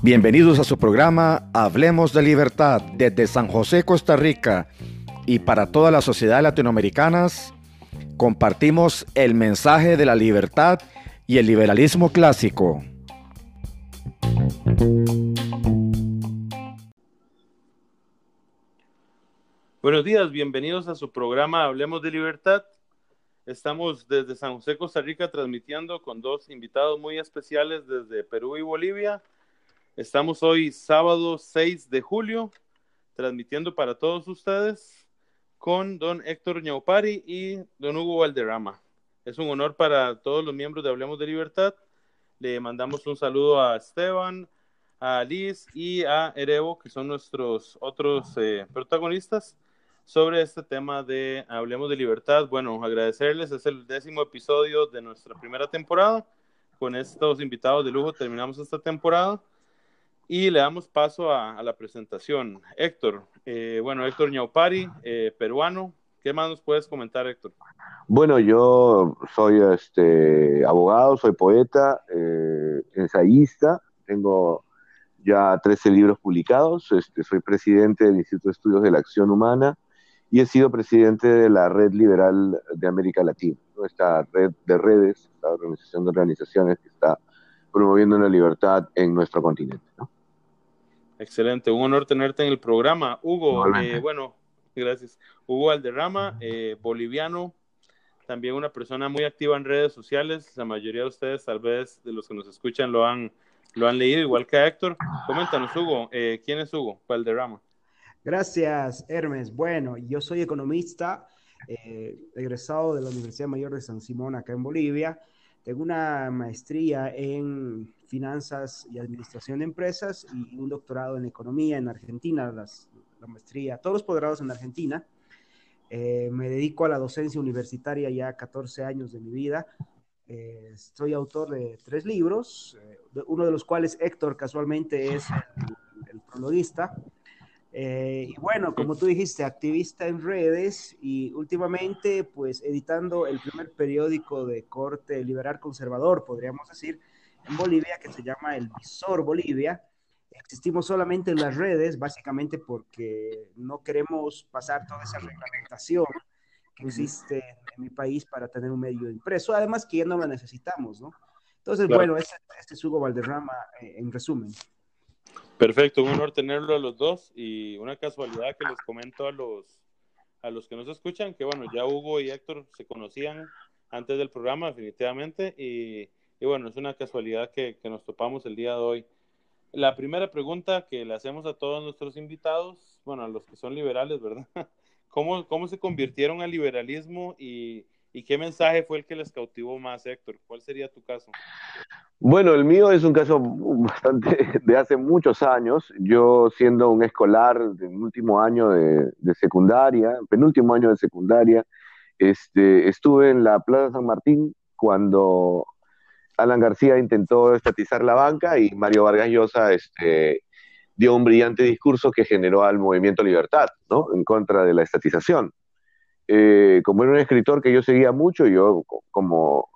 Bienvenidos a su programa Hablemos de Libertad desde San José, Costa Rica y para toda la sociedad latinoamericana. Compartimos el mensaje de la libertad y el liberalismo clásico. Buenos días, bienvenidos a su programa Hablemos de Libertad. Estamos desde San José, Costa Rica, transmitiendo con dos invitados muy especiales desde Perú y Bolivia. Estamos hoy sábado 6 de julio, transmitiendo para todos ustedes con don Héctor Ñaupari y don Hugo Valderrama. Es un honor para todos los miembros de Hablemos de Libertad. Le mandamos un saludo a Esteban, a Liz y a Erevo, que son nuestros otros eh, protagonistas sobre este tema de Hablemos de Libertad. Bueno, agradecerles, es el décimo episodio de nuestra primera temporada. Con estos invitados de lujo terminamos esta temporada. Y le damos paso a, la presentación. Héctor, eh, bueno, Héctor Ñaupari, eh, peruano. ¿Qué más nos puedes comentar, Héctor? Bueno, yo soy este, abogado, soy poeta, eh, ensayista, tengo ya 13 libros publicados, este, soy presidente del Instituto de Estudios de la Acción Humana y he sido presidente de la Red Liberal de América Latina, esta red de redes, esta organización de organizaciones que está promoviendo la libertad en nuestro continente. ¿no? Excelente, un honor tenerte en el programa. Hugo, eh, bueno, gracias. Hugo Alderrama, eh, boliviano, también una persona muy activa en redes sociales. La mayoría de ustedes, tal vez de los que nos escuchan, lo han, lo han leído, igual que Héctor. Coméntanos, Hugo, eh, ¿quién es Hugo Valderrama? Gracias, Hermes. Bueno, yo soy economista, egresado de la Universidad Mayor de San Simón, acá en Bolivia. Tengo una maestría en finanzas y administración de empresas y un doctorado en economía en Argentina, la maestría, todos los posgrados en Argentina. Eh, me dedico a la docencia universitaria ya 14 años de mi vida. Eh, soy autor de tres libros, eh, uno de los cuales Héctor casualmente es el, el prologuista. Eh, y bueno, como tú dijiste, activista en redes y últimamente pues editando el primer periódico de corte liberal conservador, podríamos decir, en Bolivia que se llama El Visor Bolivia. Existimos solamente en las redes, básicamente porque no queremos pasar toda esa reglamentación que existe en mi país para tener un medio impreso, además que ya no lo necesitamos, ¿no? Entonces, bueno, este, este, es Hugo Valderrama eh, en resumen. Perfecto, un honor tenerlo a los dos y una casualidad que les comento a los a los que nos escuchan que bueno, ya Hugo y Héctor se conocían antes del programa definitivamente y, y bueno, es una casualidad que, que, nos topamos el día de hoy. La primera pregunta que le hacemos a todos nuestros invitados, bueno, a los que son liberales, ¿verdad? ¿Cómo, cómo se convirtieron al liberalismo y, ¿Y qué mensaje fue el que les cautivó más, Héctor? ¿Cuál sería tu caso? Bueno, el mío es un caso bastante de hace muchos años. Yo siendo un escolar de último año de, secundaria, penúltimo año de secundaria, este, estuve en la Plaza San Martín cuando Alan García intentó estatizar la banca y Mario Vargas Llosa este, dio un brillante discurso que generó al movimiento Libertad, ¿no? En contra de la estatización. Eh, como era un escritor que yo seguía mucho, yo como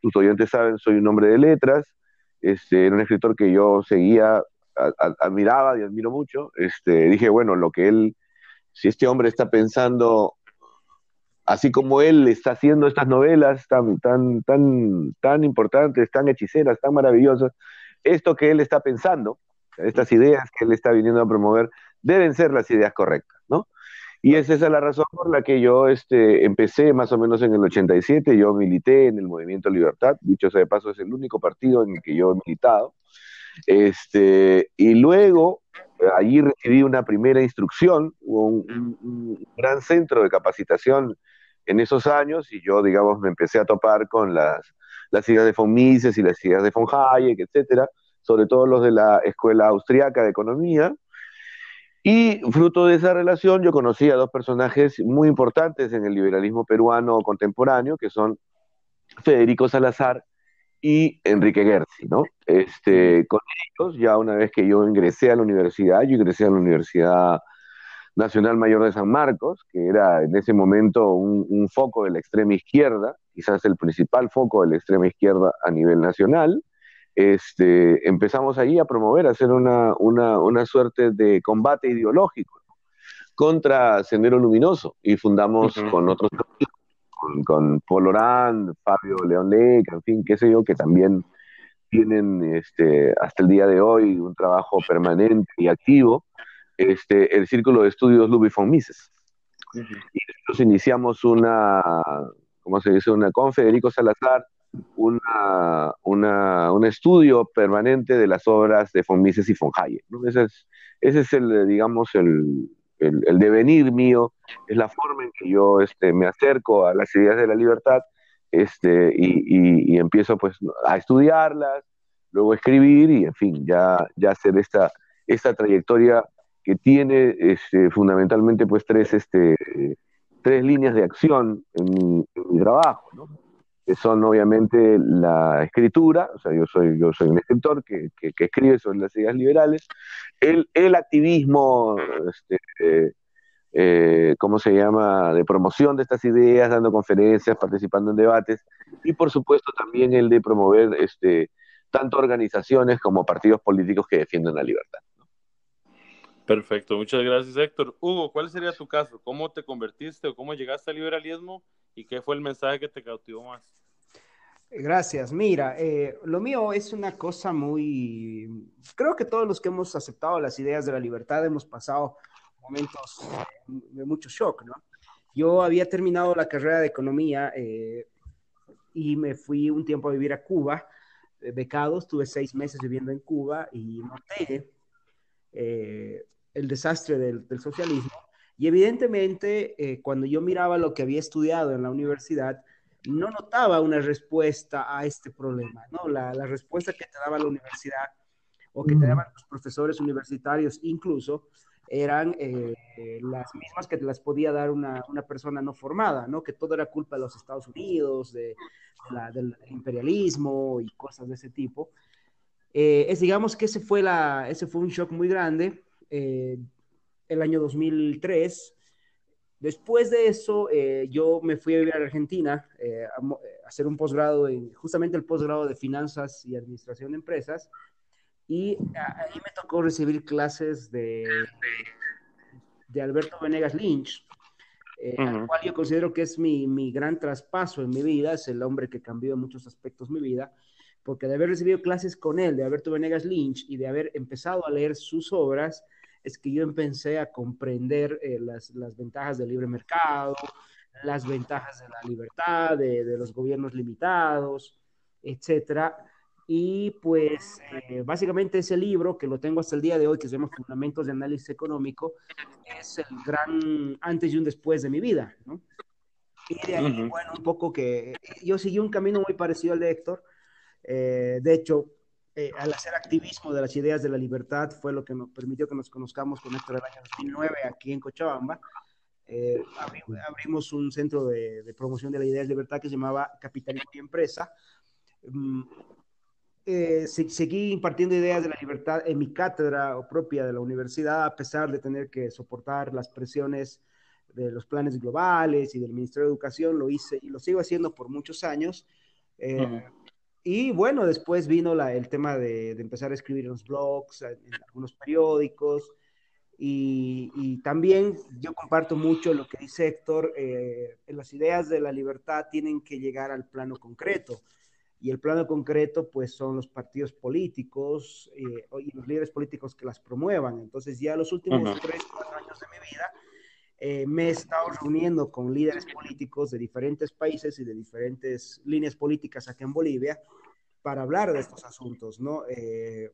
sus oyentes saben, soy un hombre de letras, este, era un escritor que yo seguía, admiraba y admiro mucho, este, dije, bueno, lo que él, si este hombre está pensando, así como él está haciendo estas novelas tan, tan, tan, tan importantes, tan hechiceras, tan maravillosas, esto que él está pensando, estas ideas que él está viniendo a promover, deben ser las ideas correctas. Y esa es la razón por la que yo este, empecé más o menos en el 87, yo milité en el Movimiento Libertad, dicho sea de paso es el único partido en el que yo he militado, este, y luego allí recibí una primera instrucción, hubo un, gran centro de capacitación en esos años y yo, digamos, me empecé a topar con las, las ideas de von Mises y las ideas de von Hayek, etcétera, sobre todo los de la Escuela Austriaca de Economía, y fruto de esa relación yo conocí a dos personajes muy importantes en el liberalismo peruano contemporáneo, que son Federico Salazar y Enrique Gersi, ¿no? Este, con ellos, ya una vez que yo ingresé a la universidad, yo ingresé a la Universidad Nacional Mayor de San Marcos, que era en ese momento un, foco de la extrema izquierda, quizás el principal foco de la extrema izquierda a nivel nacional. Este, empezamos allí a promover, a hacer una, una, suerte de combate ideológico contra Sendero Luminoso y fundamos con otros con, con Paul Orán, Fabio León Leca, en fin, qué sé yo, que también tienen este, hasta el día de hoy un trabajo permanente y activo, este, el Círculo de Estudios Louis von Mises. Y nosotros iniciamos una, ¿cómo se dice? Una, con Federico Salazar, una, un estudio permanente de las obras de von Mises y von Hayek. Ese, es, el, digamos, el, el, devenir mío, es la forma en que yo este, me acerco a las ideas de la libertad este, y, y, empiezo pues a estudiarlas, luego escribir y en fin, ya, ya hacer esta, esta trayectoria que tiene este, fundamentalmente pues tres, este, tres líneas de acción en mi, trabajo. Son obviamente la escritura, o sea, yo soy, yo soy un escritor que, que, escribe sobre las ideas liberales, el, el activismo este, eh, ¿cómo se llama?, de promoción de estas ideas, dando conferencias, participando en debates, y por supuesto también el de promover este, tanto organizaciones como partidos políticos que defienden la libertad. Perfecto, muchas gracias Héctor. Hugo, ¿cuál sería tu caso? ¿Cómo te convertiste o cómo llegaste al liberalismo y qué fue el mensaje que te cautivó más? Gracias. Mira, eh, lo mío es una cosa muy... Creo que todos los que hemos aceptado las ideas de la libertad hemos pasado momentos de mucho shock, ¿no? Yo había terminado la carrera de economía eh, y me fui un tiempo a vivir a Cuba, eh, becado, estuve seis meses viviendo en Cuba y noté el desastre del, socialismo. Y evidentemente, cuando yo miraba lo que había estudiado en la universidad, no notaba una respuesta a este problema, ¿no? La, la respuesta que te daba la universidad o que te daban los profesores universitarios incluso, eran eh, las mismas que te las podía dar una, una, persona no formada, ¿no? Que todo era culpa de los Estados Unidos, de, del imperialismo y cosas de ese tipo. Eh, es, digamos que ese fue, la, ese fue un shock muy grande eh, el año 2003. Después de eso, yo me fui a vivir a Argentina a, hacer un posgrado, en, justamente el posgrado de Finanzas y Administración de Empresas, y ahí me tocó recibir clases de, de Alberto Venegas Lynch, eh, al cual yo considero que es mi, mi, gran traspaso en mi vida, es el hombre que cambió en muchos aspectos mi vida, porque de haber recibido clases con él, de Alberto Venegas Lynch, y de haber empezado a leer sus obras, es que yo empecé a comprender eh, las, las, ventajas del libre mercado, las ventajas de la libertad, de, de los gobiernos limitados, etcétera y pues eh, básicamente ese libro, que lo tengo hasta el día de hoy, que se llama Fundamentos de Análisis Económico, es el gran antes y un después de mi vida, ¿no? Y de ahí, bueno, un poco que yo seguí un camino muy parecido al de Héctor. Eh, de hecho, eh, al hacer activismo de las ideas de la libertad fue lo que nos permitió que nos conozcamos con Héctor el año 2009 aquí en Cochabamba. abrimos un centro de, de, promoción de la idea de libertad que se llamaba Capitalismo y Empresa. Mm, eh, seguí impartiendo ideas de la libertad en mi cátedra propia de la universidad, a pesar de tener que soportar las presiones de los planes globales y del Ministerio de Educación, lo hice y lo sigo haciendo por muchos años. Eh, y bueno, después vino la, el tema de, empezar a escribir en los blogs, en, algunos periódicos. Y, también yo comparto mucho lo que dice Héctor, eh, las ideas de la libertad tienen que llegar al plano concreto y el plano concreto pues son los partidos políticos eh, y los líderes políticos que las promuevan. Entonces ya los últimos tres, cuatro años de mi vida eh, me he estado reuniendo con líderes políticos de diferentes países y de diferentes líneas políticas aquí en Bolivia para hablar de estos asuntos, ¿no? Eh,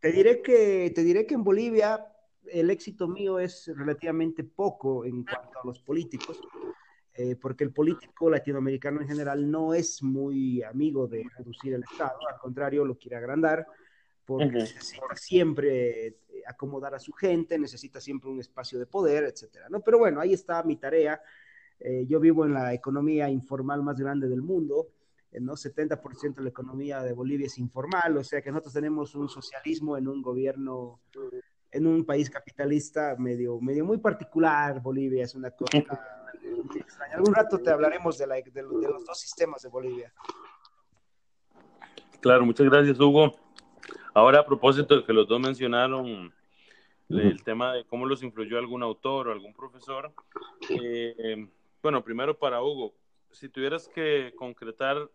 te, diré que, te diré que en Bolivia el éxito mío es relativamente poco en cuanto a los políticos, eh, porque el político latinoamericano en general no es muy amigo de reducir el Estado, al contrario, lo quiere agrandar, porque necesita siempre eh, acomodar a su gente, necesita siempre un espacio de poder, etcétera, ¿no? Pero bueno, ahí está mi tarea. Eh, yo vivo en la economía informal más grande del mundo, ¿no? 70% de la economía de Bolivia es informal, o sea que nosotros tenemos un socialismo en un gobierno en un país capitalista medio, medio muy particular. Bolivia es una cosa muy extraña. Algún rato te hablaremos de, de los dos sistemas de Bolivia. Claro, muchas gracias, Hugo. Ahora, a propósito de que los dos mencionaron el tema de cómo los influyó algún autor o algún profesor, eh, bueno, primero para Hugo, si tuvieras que concretar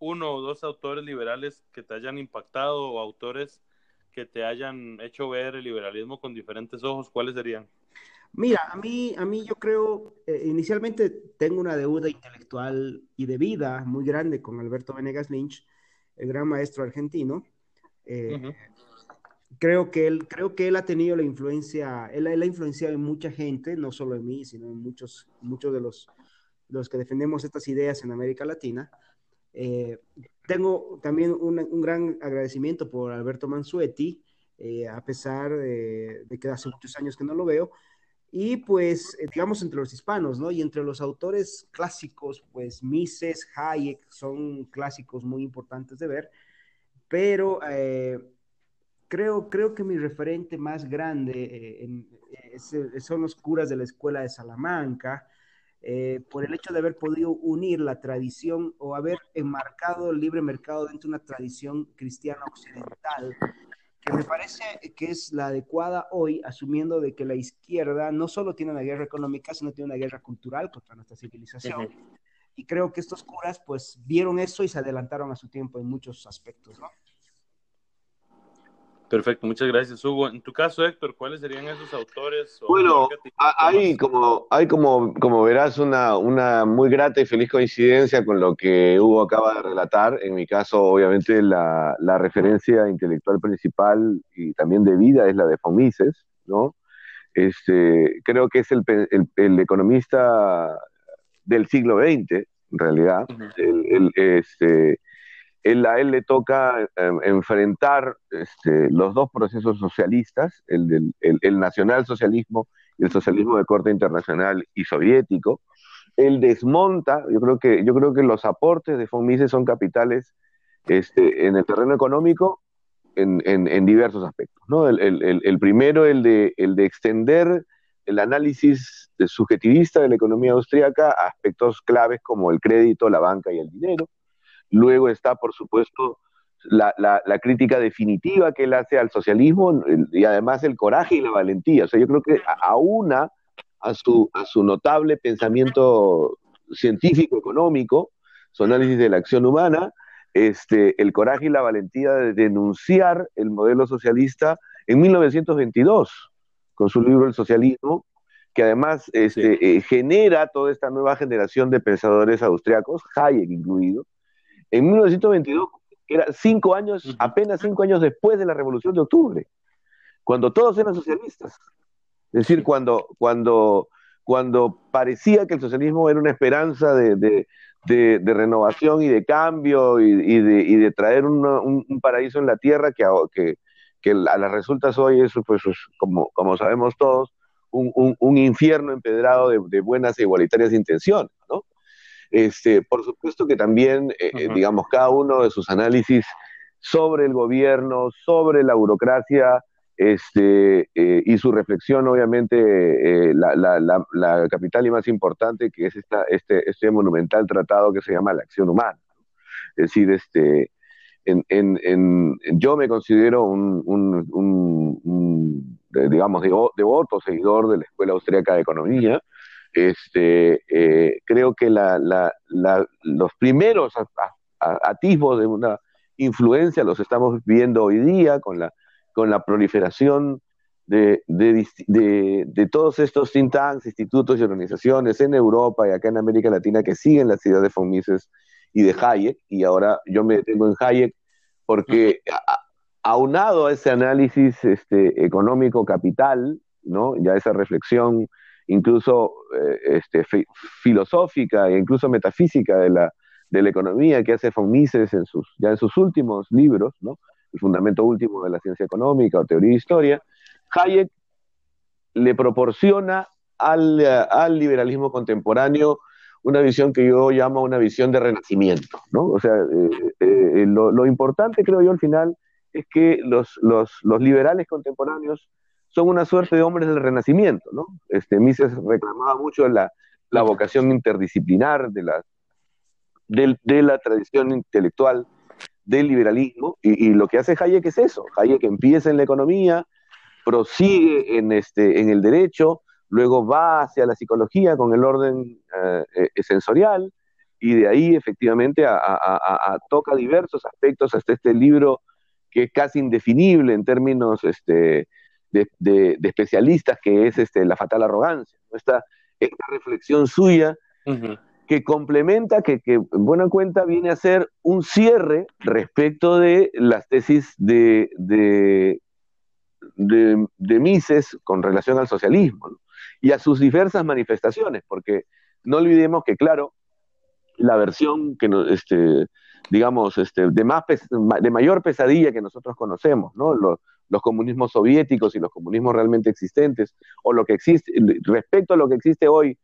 uno o dos autores liberales que te hayan impactado o autores que te hayan hecho ver el liberalismo con diferentes ojos, ¿cuáles serían? Mira, a mí, a mí yo creo, eh, inicialmente tengo una deuda intelectual y de vida muy grande con Alberto Venegas Lynch, el gran maestro argentino. Eh, creo, que él, creo que él ha tenido la influencia, él, ha influenciado en mucha gente, no solo en mí, sino en muchos, muchos de los, los que defendemos estas ideas en América Latina. Eh, tengo también un, gran agradecimiento por Alberto Mansuetti, eh, a pesar de, que hace muchos años que no lo veo, y pues, eh, digamos, entre los hispanos, ¿no? Y entre los autores clásicos, pues Mises, Hayek son clásicos muy importantes de ver, pero creo, creo que mi referente más grande son los curas de la escuela de Salamanca, eh, por el hecho de haber podido unir la tradición o haber enmarcado el libre mercado dentro de una tradición cristiana occidental, que me parece que es la adecuada hoy, asumiendo de que la izquierda no solo tiene una guerra económica, sino tiene una guerra cultural contra nuestra civilización. Y creo que estos curas pues vieron eso y se adelantaron a su tiempo en muchos aspectos, ¿no? Perfecto, muchas gracias, Hugo. En tu caso, Héctor, ¿cuáles serían esos autores? Bueno, hay como, hay como, como verás una, una muy grata y feliz coincidencia con lo que Hugo acaba de relatar. En mi caso, obviamente, la, la referencia intelectual principal y también de vida es la de Fomises, ¿no? Este, creo que es el, el, el economista del siglo XX, en realidad. el, el, este, él, a él le toca em, enfrentar este, los dos procesos socialistas, el, del, el, nacionalsocialismo y el socialismo de corte internacional y soviético. Él desmonta, yo creo que, yo creo que los aportes de von Mises son capitales este, en el terreno económico en, en, diversos aspectos. ¿no? El, primero, el de, el de extender el análisis subjetivista de la economía austríaca a aspectos claves como el crédito, la banca y el dinero Luego está, por supuesto, la, crítica definitiva que él hace al socialismo y además el coraje y la valentía. O sea, yo creo que aúna a su, a su notable pensamiento científico, económico, su análisis de la acción humana, este, el coraje y la valentía de denunciar el modelo socialista en 1922, con su libro El socialismo, que además este, eh, genera toda esta nueva generación de pensadores austriacos, Hayek incluido, en 1922, era cinco años, apenas cinco años después de la Revolución de Octubre, cuando todos eran socialistas. Es decir, cuando, cuando, cuando parecía que el socialismo era una esperanza de, renovación y de cambio y, de, traer un, paraíso en la tierra que, que, que a las resultas hoy es, pues, como, como sabemos todos, un, un infierno empedrado de, buenas e igualitarias intenciones, ¿no? Este, por supuesto que también, eh, eh, digamos, cada uno de sus análisis sobre el gobierno, sobre la burocracia, este, eh, y su reflexión, obviamente, la, la, capital y más importante, que es esta, este, este monumental tratado que se llama La Acción Humana. Es decir, este, en, en, en, yo me considero un, un, un, digamos, devoto seguidor de la Escuela Austríaca de Economía, este, eh, creo que los primeros atisbos de una influencia los estamos viendo hoy día con la, con la proliferación de, de, todos estos think tanks, institutos y organizaciones en Europa y acá en América Latina que siguen la ciudad de von y de Hayek, y ahora yo me detengo en Hayek porque aunado a ese análisis este, económico capital, ¿no? ya esa reflexión incluso eh, este, filosófica e incluso metafísica de la, de la economía que hace von Mises en sus, ya en sus últimos libros, ¿no? el fundamento último de la ciencia económica o teoría de historia, Hayek le proporciona al, al liberalismo contemporáneo una visión que yo llamo una visión de renacimiento, ¿no? O sea, eh, eh, lo, lo, importante creo yo al final es que los, los, los liberales contemporáneos son una suerte de hombres del renacimiento, ¿no? Este, Mises reclamaba mucho la, la vocación interdisciplinar de la, de, la tradición intelectual del liberalismo, y, lo que hace Hayek es eso, Hayek empieza en la economía, prosigue en, este, en el derecho, luego va hacia la psicología con el orden eh, eh, sensorial, y de ahí efectivamente a, toca diversos aspectos hasta este libro que es casi indefinible en términos este, de, especialistas, que es este, la fatal arrogancia. Esta, esta reflexión suya que complementa, que, que, en buena cuenta viene a ser un cierre respecto de las tesis de, de, Mises con relación al socialismo y a sus diversas manifestaciones, porque no olvidemos que, claro, la versión que este, digamos, este, de, más de mayor pesadilla que nosotros conocemos, ¿no? Los, comunismos soviéticos y los comunismos realmente existentes, o lo que existe, respecto a lo que existe hoy,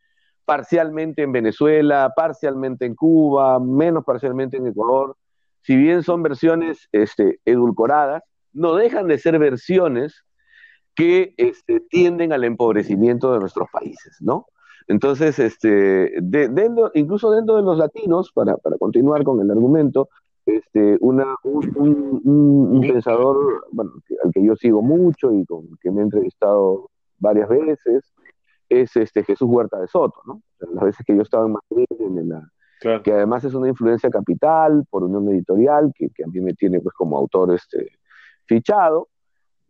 parcialmente en Venezuela, parcialmente en Cuba, menos parcialmente en Ecuador, si bien son versiones este, edulcoradas, no dejan de ser versiones que este, tienden al empobrecimiento de nuestros países, ¿no? Entonces, este, incluso dentro de los latinos, para, continuar con el argumento, este, una, un, pensador bueno, al que yo sigo mucho y con que me he entrevistado varias veces, es este Jesús Huerta de Soto, ¿no? Las veces que yo estaba en Madrid, en la, que además es una influencia capital por Unión Editorial, que, que a mí me tiene pues como autor este, fichado,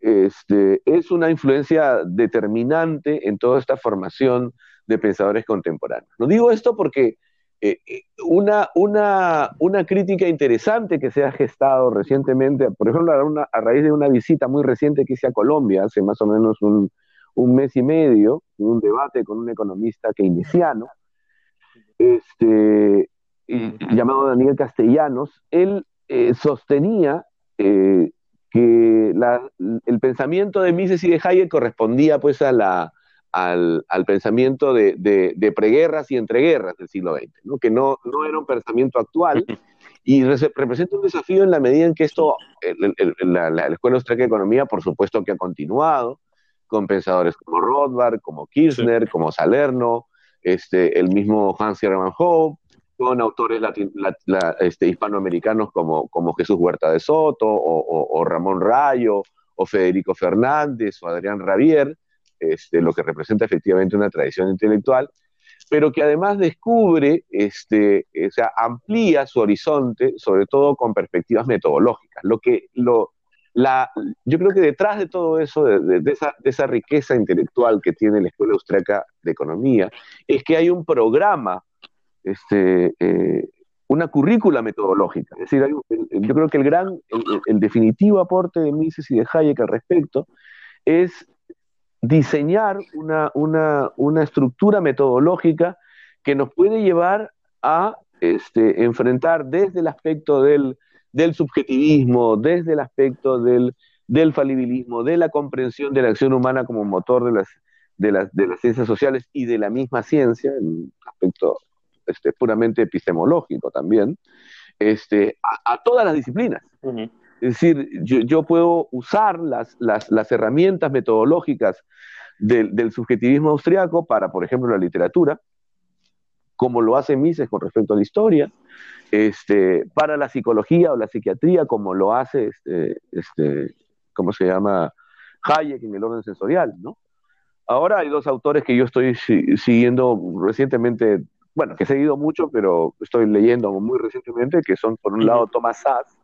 este, es una influencia determinante en toda esta formación de pensadores contemporáneos. No digo esto porque eh, eh, una, una, una, crítica interesante que se ha gestado recientemente, por ejemplo, a, raíz de una visita muy reciente que hice a Colombia hace más o menos un, un mes y medio, un debate con un economista keynesiano, este, llamado Daniel Castellanos, él eh, sostenía que la, el pensamiento de Mises y de Hayek correspondía pues a la, al, pensamiento de, preguerras y entreguerras del siglo XX, ¿no? que no, no era un pensamiento actual y representa un desafío en la medida en que esto, la, Escuela Austríaca de Economía, por supuesto que ha continuado, con pensadores como Rothbard, como Kirchner, como Salerno, este, el mismo Hans Hermann Hope, con autores este, hispanoamericanos como, como Jesús Huerta de Soto, o, o Ramón Rayo, o Federico Fernández, o Adrián Ravier, este, lo que representa efectivamente una tradición intelectual, pero que además descubre, este, o sea, amplía su horizonte, sobre todo con perspectivas metodológicas. Lo que, lo, la, yo creo que detrás de todo eso, de, esa, riqueza intelectual que tiene la Escuela Austriaca de Economía, es que hay un programa, este, eh, una currícula metodológica. Es decir, yo creo que el gran, el, definitivo aporte de Mises y de Hayek al respecto es diseñar una, una, una estructura metodológica que nos puede llevar a este, enfrentar desde el aspecto del, del subjetivismo, desde el aspecto del, del, falibilismo, de la comprensión de la acción humana como motor de las, de las, de las ciencias sociales y de la misma ciencia, en aspecto este, puramente epistemológico también, este, a, todas las disciplinas. Es decir, yo, puedo usar las, las, herramientas metodológicas del, subjetivismo austriaco para, por ejemplo, la literatura, como lo hace Mises con respecto a la historia, este, para la psicología o la psiquiatría, como lo hace, este, este, ¿cómo se llama? Hayek en el orden sensorial, ¿no? Ahora hay dos autores que yo estoy siguiendo recientemente, bueno, que he seguido mucho, pero estoy leyendo muy recientemente, que son, por un lado, Thomas Sass,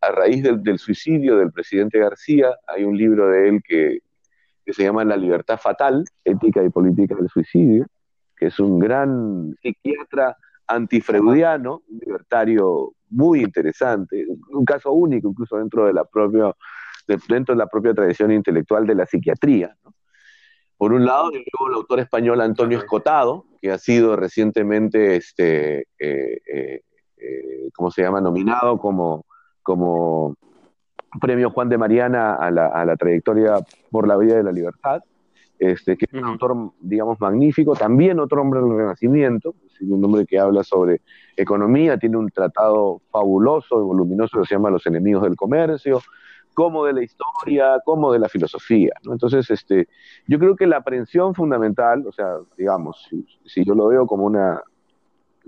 a raíz del, suicidio del presidente García, hay un libro de él que, se llama La libertad fatal, ética y política del suicidio, que es un gran psiquiatra antifreudiano, un libertario muy interesante, un caso único incluso dentro de la propia, dentro de la propia tradición intelectual de la psiquiatría. Por un lado, el autor español Antonio Escotado, que ha sido recientemente este, eh, eh, eh, ¿cómo se llama?, nominado como, como premio Juan de Mariana a la, a la trayectoria por la vida de la libertad, este, que es un autor, digamos, magnífico, también otro hombre del Renacimiento, un hombre que habla sobre economía, tiene un tratado fabuloso y voluminoso que se llama Los enemigos del comercio, como de la historia, como de la filosofía. ¿no? Entonces, este, yo creo que la aprehensión fundamental, o sea, digamos, si, yo lo veo como una,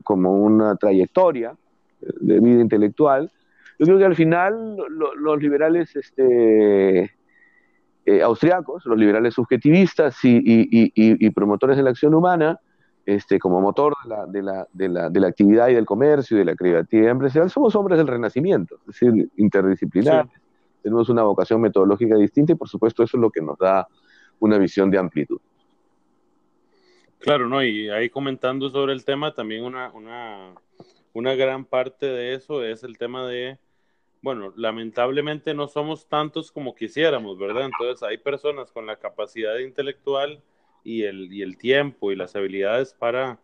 como una trayectoria de vida intelectual, yo creo que al final los liberales este, eh, austriacos, los liberales subjetivistas y, promotores de la acción humana, este, como motor de la, de, la, de, la, actividad y del comercio y de la creatividad empresarial, somos hombres del renacimiento, es decir, interdisciplinares, tenemos una vocación metodológica distinta y por supuesto eso es lo que nos da una visión de amplitud. Claro, ¿no? Y ahí comentando sobre el tema, también una, una, una gran parte de eso es el tema de bueno, lamentablemente no somos tantos como quisiéramos, ¿verdad? Entonces hay personas con la capacidad intelectual y el, y el tiempo y las habilidades para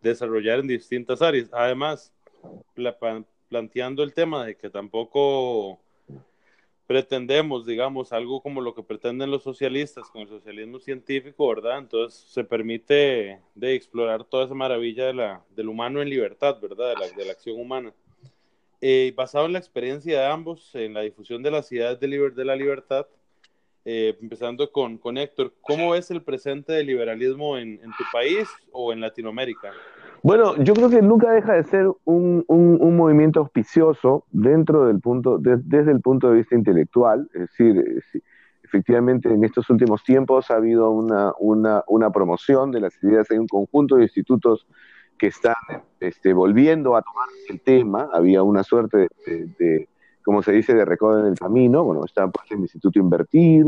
desarrollar en distintas áreas. Además, planteando el tema de que tampoco pretendemos, digamos, algo como lo que pretenden los socialistas con el socialismo científico, ¿verdad? Entonces se permite de explorar toda esa maravilla de la, del humano en libertad, ¿verdad? De la, de la acción humana. Eh, basado en la experiencia de ambos en la difusión de las ideas de, de la libertad, eh, empezando con, con, Héctor, ¿cómo es el presente del liberalismo en, tu país o en Latinoamérica? Bueno, yo creo que nunca deja de ser un, un, movimiento auspicioso dentro del punto, desde el punto de vista intelectual, es decir, eh, efectivamente en estos últimos tiempos ha habido una, una, una promoción de las ideas, hay un conjunto de institutos que están este, volviendo a tomar el tema. Había una suerte de, como se dice, de recodo en el camino. Bueno, está pues, el Instituto Invertir,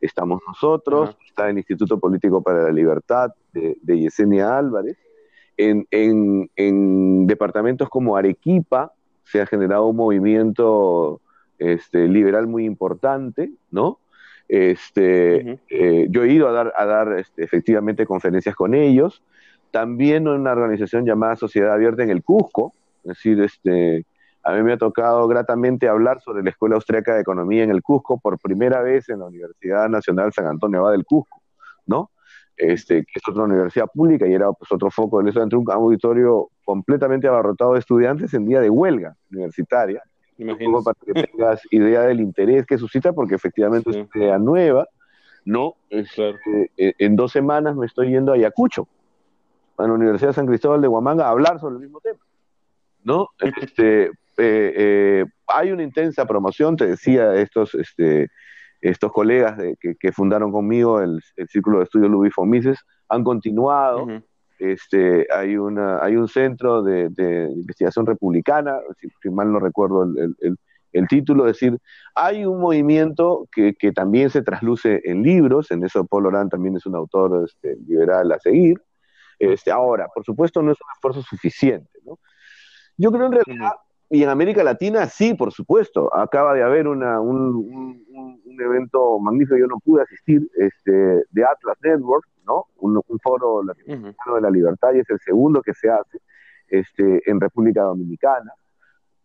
estamos nosotros, está el Instituto Político para la Libertad de, Yesenia Álvarez. En, en, departamentos como Arequipa se ha generado un movimiento este, liberal muy importante, ¿no? Este, eh, yo he ido a dar, a dar este, efectivamente conferencias con ellos también una organización llamada Sociedad Abierta en el Cusco, es decir, este, a mí me ha tocado gratamente hablar sobre la Escuela Austriaca de Economía en el Cusco por primera vez en la Universidad Nacional San Antonio Abad del Cusco, ¿no? Este, que es otra universidad pública y era pues, otro foco de eso, entre un auditorio completamente abarrotado de estudiantes en día de huelga universitaria. Imagino. Para que tengas idea del interés que suscita, porque efectivamente es una idea nueva, ¿no? Este, eh, en dos semanas me estoy yendo a Ayacucho, en la Universidad de San Cristóbal de Huamanga a hablar sobre el mismo tema. ¿no? Este, eh, eh, hay una intensa promoción, te decía, estos, este, estos colegas que, fundaron conmigo el, Círculo de Estudios Luis Mises han continuado. este, hay, una, hay un centro de, investigación republicana, si, mal no recuerdo el, título, es decir, hay un movimiento que, también se trasluce en libros, en eso Paul Orán también es un autor este, liberal a seguir, este, ahora, por supuesto, no es un esfuerzo suficiente. ¿no? Yo creo en realidad, y en América Latina sí, por supuesto, acaba de haber una, un, evento magnífico, yo no pude asistir, este, de Atlas Network, ¿no? un, foro latinoamericano de la libertad, y es el segundo que se hace este, en República Dominicana.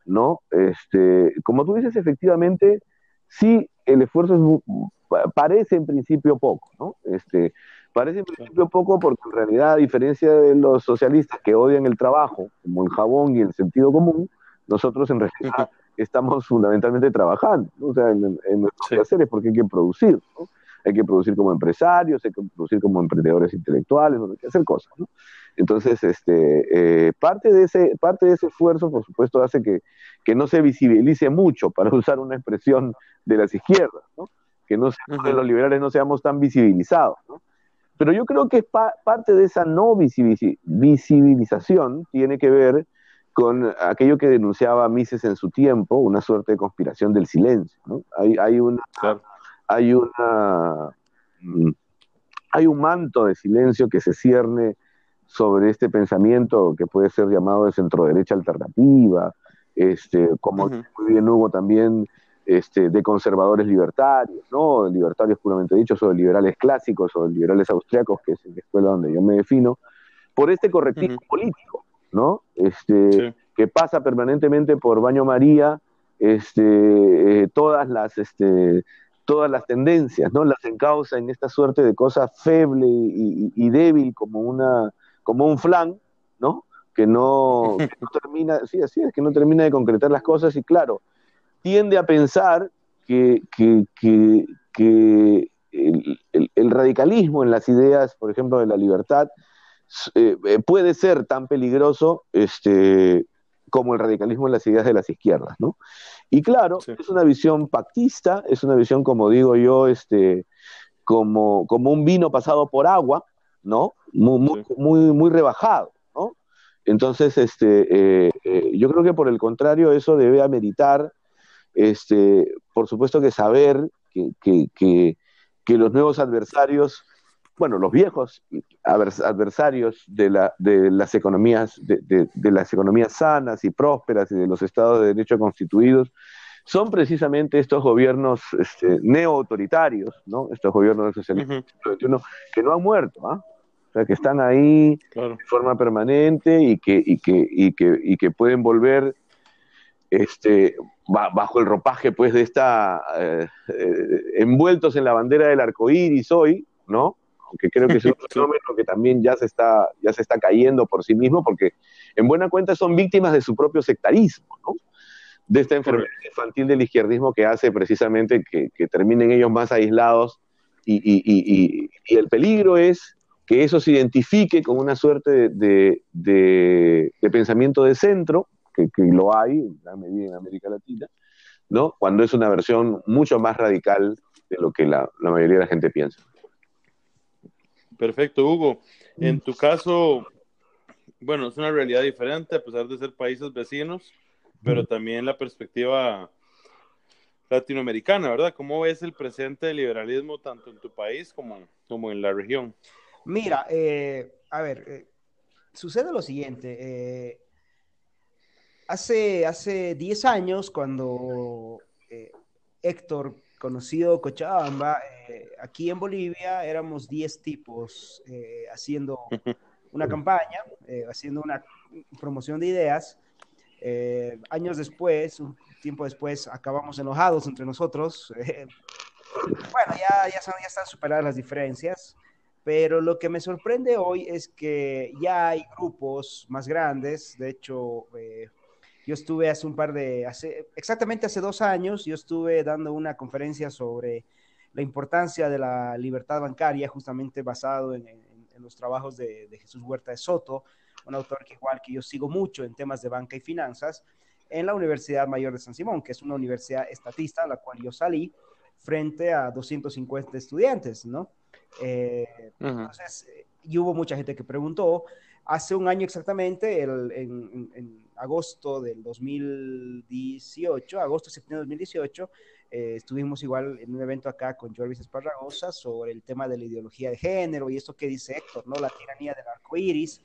¿no? Este, como tú dices, efectivamente, sí, el esfuerzo parece en principio poco, ¿no? Este, Parece en principio poco porque en realidad, a diferencia de los socialistas que odian el trabajo, como el jabón y el sentido común, nosotros en realidad estamos fundamentalmente trabajando, o sea, en, en nuestros sí. porque hay que producir, ¿no? Hay que producir como empresarios, hay que producir como emprendedores intelectuales, hay que hacer cosas, ¿no? Entonces, este, eh, parte, de ese, parte de ese esfuerzo, por supuesto, hace que, que no se visibilice mucho, para usar una expresión de las izquierdas, ¿no? Que no, los liberales no seamos tan visibilizados, ¿no? Pero yo creo que parte de esa no visibilización tiene que ver con aquello que denunciaba Mises en su tiempo, una suerte de conspiración del silencio. Hay, hay, una, hay, una, mm, hay un manto de silencio que se cierne sobre este pensamiento que puede ser llamado de centro-derecha alternativa, este, como muy bien hubo también este, de conservadores libertarios, ¿no? libertarios puramente dichos, o de liberales clásicos, o de liberales austriacos, que es la escuela donde yo me defino, por este correctivo político, ¿no? Este, que pasa permanentemente por Baño María, este, eh, todas las, este, todas las tendencias, ¿no? Las encausa en esta suerte de cosa feble y, débil como una, como un flan, ¿no? Que no, que no termina, sí, así es, que no termina de concretar las cosas y claro, tiende a pensar que, que, el, radicalismo en las ideas, por ejemplo, de la libertad, eh, eh, puede ser tan peligroso este, como el radicalismo en las ideas de las izquierdas, ¿no? Y claro, es una visión pactista, es una visión, como digo yo, este, como, como un vino pasado por agua, ¿no? Muy, muy, muy, rebajado, ¿no? Entonces, este, eh, yo creo que por el contrario, eso debe ameritar, este, por supuesto que saber que, que, que los nuevos adversarios bueno, los viejos adversarios de, la, de las economías, de, las economías sanas y prósperas y de los estados de derecho constituidos, son precisamente estos gobiernos este, neo-autoritarios, ¿no? Estos gobiernos del socialismo que no han muerto, ¿ah? O sea, que están ahí de forma permanente y que, y que, y que, y que pueden volver este, bajo el ropaje pues de esta, eh, eh, envueltos en la bandera del arco iris hoy, ¿no? Que creo que es un fenómeno que también ya se, está, ya se está cayendo por sí mismo, porque en buena cuenta son víctimas de su propio sectarismo, ¿no? de esta enfermedad infantil del izquierdismo que hace precisamente que, terminen ellos más aislados y, y, y, y, el peligro es que eso se identifique con una suerte de, de, pensamiento de centro, que, que, lo hay en gran medida en América Latina, ¿no? cuando es una versión mucho más radical de lo que la, la mayoría de la gente piensa. Perfecto, Hugo. En tu caso, bueno, es una realidad diferente a pesar de ser países vecinos, pero también la perspectiva latinoamericana, ¿verdad? ¿Cómo ves el presente del liberalismo tanto en tu país como, como en la región? Mira, eh, a ver, eh, sucede lo siguiente. Eh, hace, hace 10 años, cuando Héctor conocido Cochabamba, eh, aquí en Bolivia éramos 10 tipos eh, haciendo una campaña, eh, haciendo una promoción de ideas. años después, un tiempo después, acabamos enojados entre nosotros. bueno, ya, ya, ya están superadas las diferencias, pero lo que me sorprende hoy es que ya hay grupos más grandes, de hecho, yo estuve hace un par de, hace, exactamente hace dos años, yo estuve dando una conferencia sobre la importancia de la libertad bancaria, justamente basado en, los trabajos de, Jesús Huerta de Soto, un autor que igual que yo sigo mucho en temas de banca y finanzas, en la Universidad Mayor de San Simón, que es una universidad estatista, a la cual yo salí frente a 250 estudiantes, ¿no? Eh, entonces, y hubo mucha gente que preguntó, hace un año exactamente, el, en agosto del 2018, agosto, septiembre del 2018, eh, estuvimos igual en un evento acá con Jorvis Esparragosa sobre el tema de la ideología de género y esto que dice Héctor, ¿no? La tiranía del arco iris.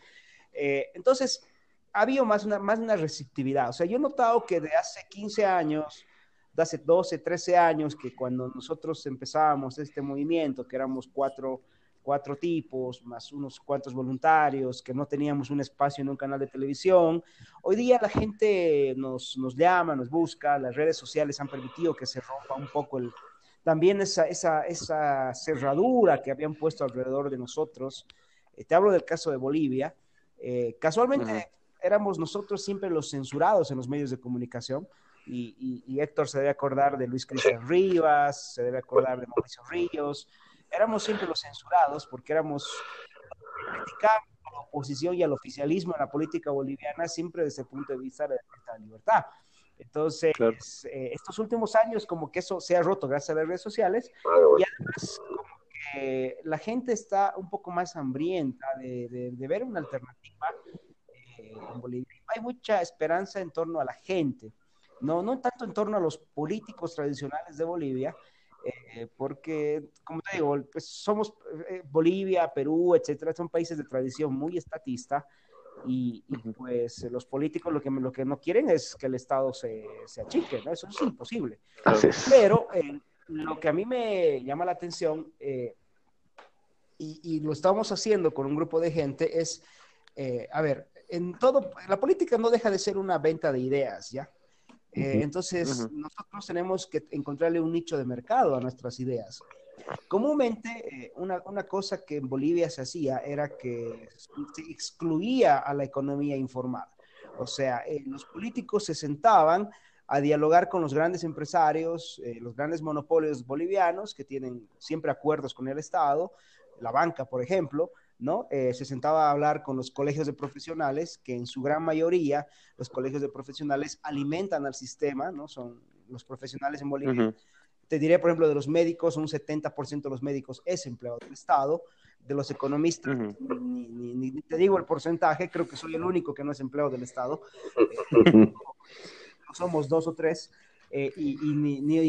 Eh, entonces, ha habido más una, más una receptividad. O sea, yo he notado que de hace 15 años, de hace 12, 13 años, que cuando nosotros empezábamos este movimiento, que éramos cuatro cuatro tipos, más unos cuantos voluntarios, que no teníamos un espacio en un canal de televisión. Hoy día la gente nos, nos llama, nos busca, las redes sociales han permitido que se rompa un poco el, también esa, esa, esa cerradura que habían puesto alrededor de nosotros. Eh, te hablo del caso de Bolivia. Eh, casualmente éramos nosotros siempre los censurados en los medios de comunicación. Y, y, y Héctor se debe acordar de Luis Cristian Rivas, se debe acordar de Mauricio Ríos, éramos siempre los censurados porque éramos criticados a la oposición y al oficialismo en la política boliviana siempre desde el punto de vista de la libertad. Entonces, eh, estos últimos años como que eso se ha roto gracias a las redes sociales y además como que la gente está un poco más hambrienta de, de, ver una alternativa eh, en Bolivia. Hay mucha esperanza en torno a la gente, no, no tanto en torno a los políticos tradicionales de Bolivia, eh, porque, como te digo, pues somos eh, Bolivia, Perú, etcétera, son países de tradición muy estatista y, pues los políticos lo que, lo que no quieren es que el Estado se, se achique, ¿no? Eso es imposible. Pero eh, lo que a mí me llama la atención, y, y, lo estamos haciendo con un grupo de gente, es, a ver, en todo, la política no deja de ser una venta de ideas, ¿ya? Entonces, nosotros tenemos que encontrarle un nicho de mercado a nuestras ideas. Comúnmente, eh, una, una, cosa que en Bolivia se hacía era que se excluía a la economía informal. O sea, eh, los políticos se sentaban a dialogar con los grandes empresarios, eh, los grandes monopolios bolivianos que tienen siempre acuerdos con el Estado, la banca, por ejemplo, ¿no? Eh, se sentaba a hablar con los colegios de profesionales, que en su gran mayoría los colegios de profesionales alimentan al sistema, ¿no? Son los profesionales en Bolivia. Te diré, por ejemplo, de los médicos, un 70% de los médicos es empleado del Estado, de los economistas, ni, te digo el porcentaje, creo que soy el único que no es empleado del Estado. somos dos o tres. Eh, y,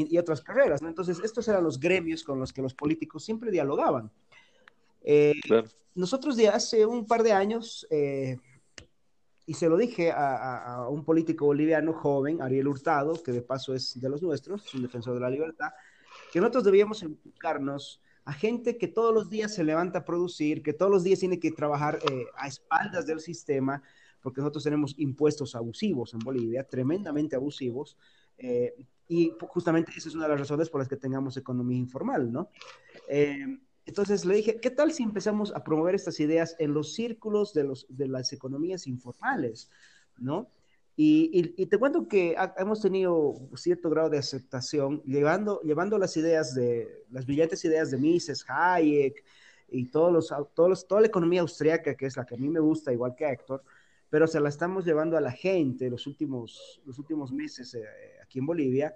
y, otras carreras. ¿no? Entonces, estos eran los gremios con los que los políticos siempre dialogaban. Eh, nosotros de hace un par de años, eh, y se lo dije a, un político boliviano joven, Ariel Hurtado, que de paso es de los nuestros, un defensor de la libertad, que nosotros debíamos enfocarnos a gente que todos los días se levanta a producir, que todos los días tiene que trabajar eh, a espaldas del sistema, porque nosotros tenemos impuestos abusivos en Bolivia, tremendamente abusivos, y justamente esa es una de las razones por las que tengamos economía informal, ¿no? Entonces le dije, ¿qué tal si empezamos a promover estas ideas en los círculos de, los, de las economías informales? ¿No? Y, te cuento que hemos tenido cierto grado de aceptación llevando, llevando las ideas de, las brillantes ideas de Mises, Hayek y todos los, todos toda la economía austríaca, que es la que a mí me gusta, igual que a Héctor, pero se la estamos llevando a la gente los últimos, los últimos meses eh, aquí en Bolivia,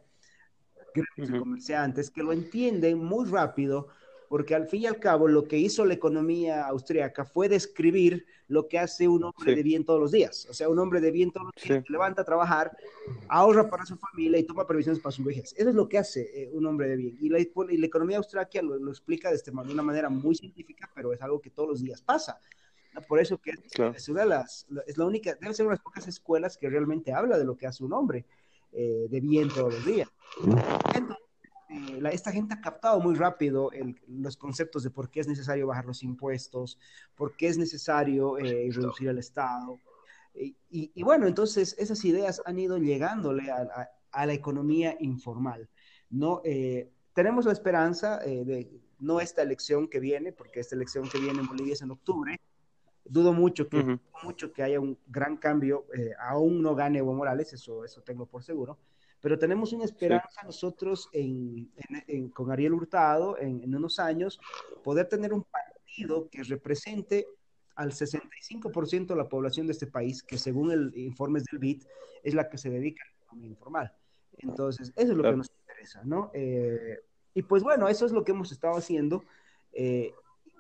comerciantes, que lo entienden muy rápido porque al fin y al cabo lo que hizo la economía austríaca fue describir lo que hace un hombre de bien todos los días. O sea, un hombre de bien todos los días se levanta a trabajar, ahorra para su familia y toma previsiones para su vejez. Eso es lo que hace eh, un hombre de bien. Y la, economía austríaca lo, explica de, este, de, una manera muy científica, pero es algo que todos los días pasa. Por eso que es, una de las, es la única, debe ser una de las pocas escuelas que realmente habla de lo que hace un hombre eh, de bien todos los días. Entonces, eh, esta gente ha captado muy rápido los conceptos de por qué es necesario bajar los impuestos, por qué es necesario eh, reducir el Estado. Y, bueno, entonces esas ideas han ido llegándole a, la economía informal. ¿no? Eh, tenemos la esperanza de no esta elección que viene, porque esta elección que viene en Bolivia es en octubre. Dudo mucho que, mucho que haya un gran cambio, aún no gane Evo Morales, eso, eso tengo por seguro pero tenemos una esperanza nosotros con Ariel Hurtado en, unos años poder tener un partido que represente al 65% de la población de este país, que según el informes del BID es la que se dedica a la economía informal. Entonces, eso es lo que nos interesa, ¿no? Eh, y pues bueno, eso es lo que hemos estado haciendo. Eh,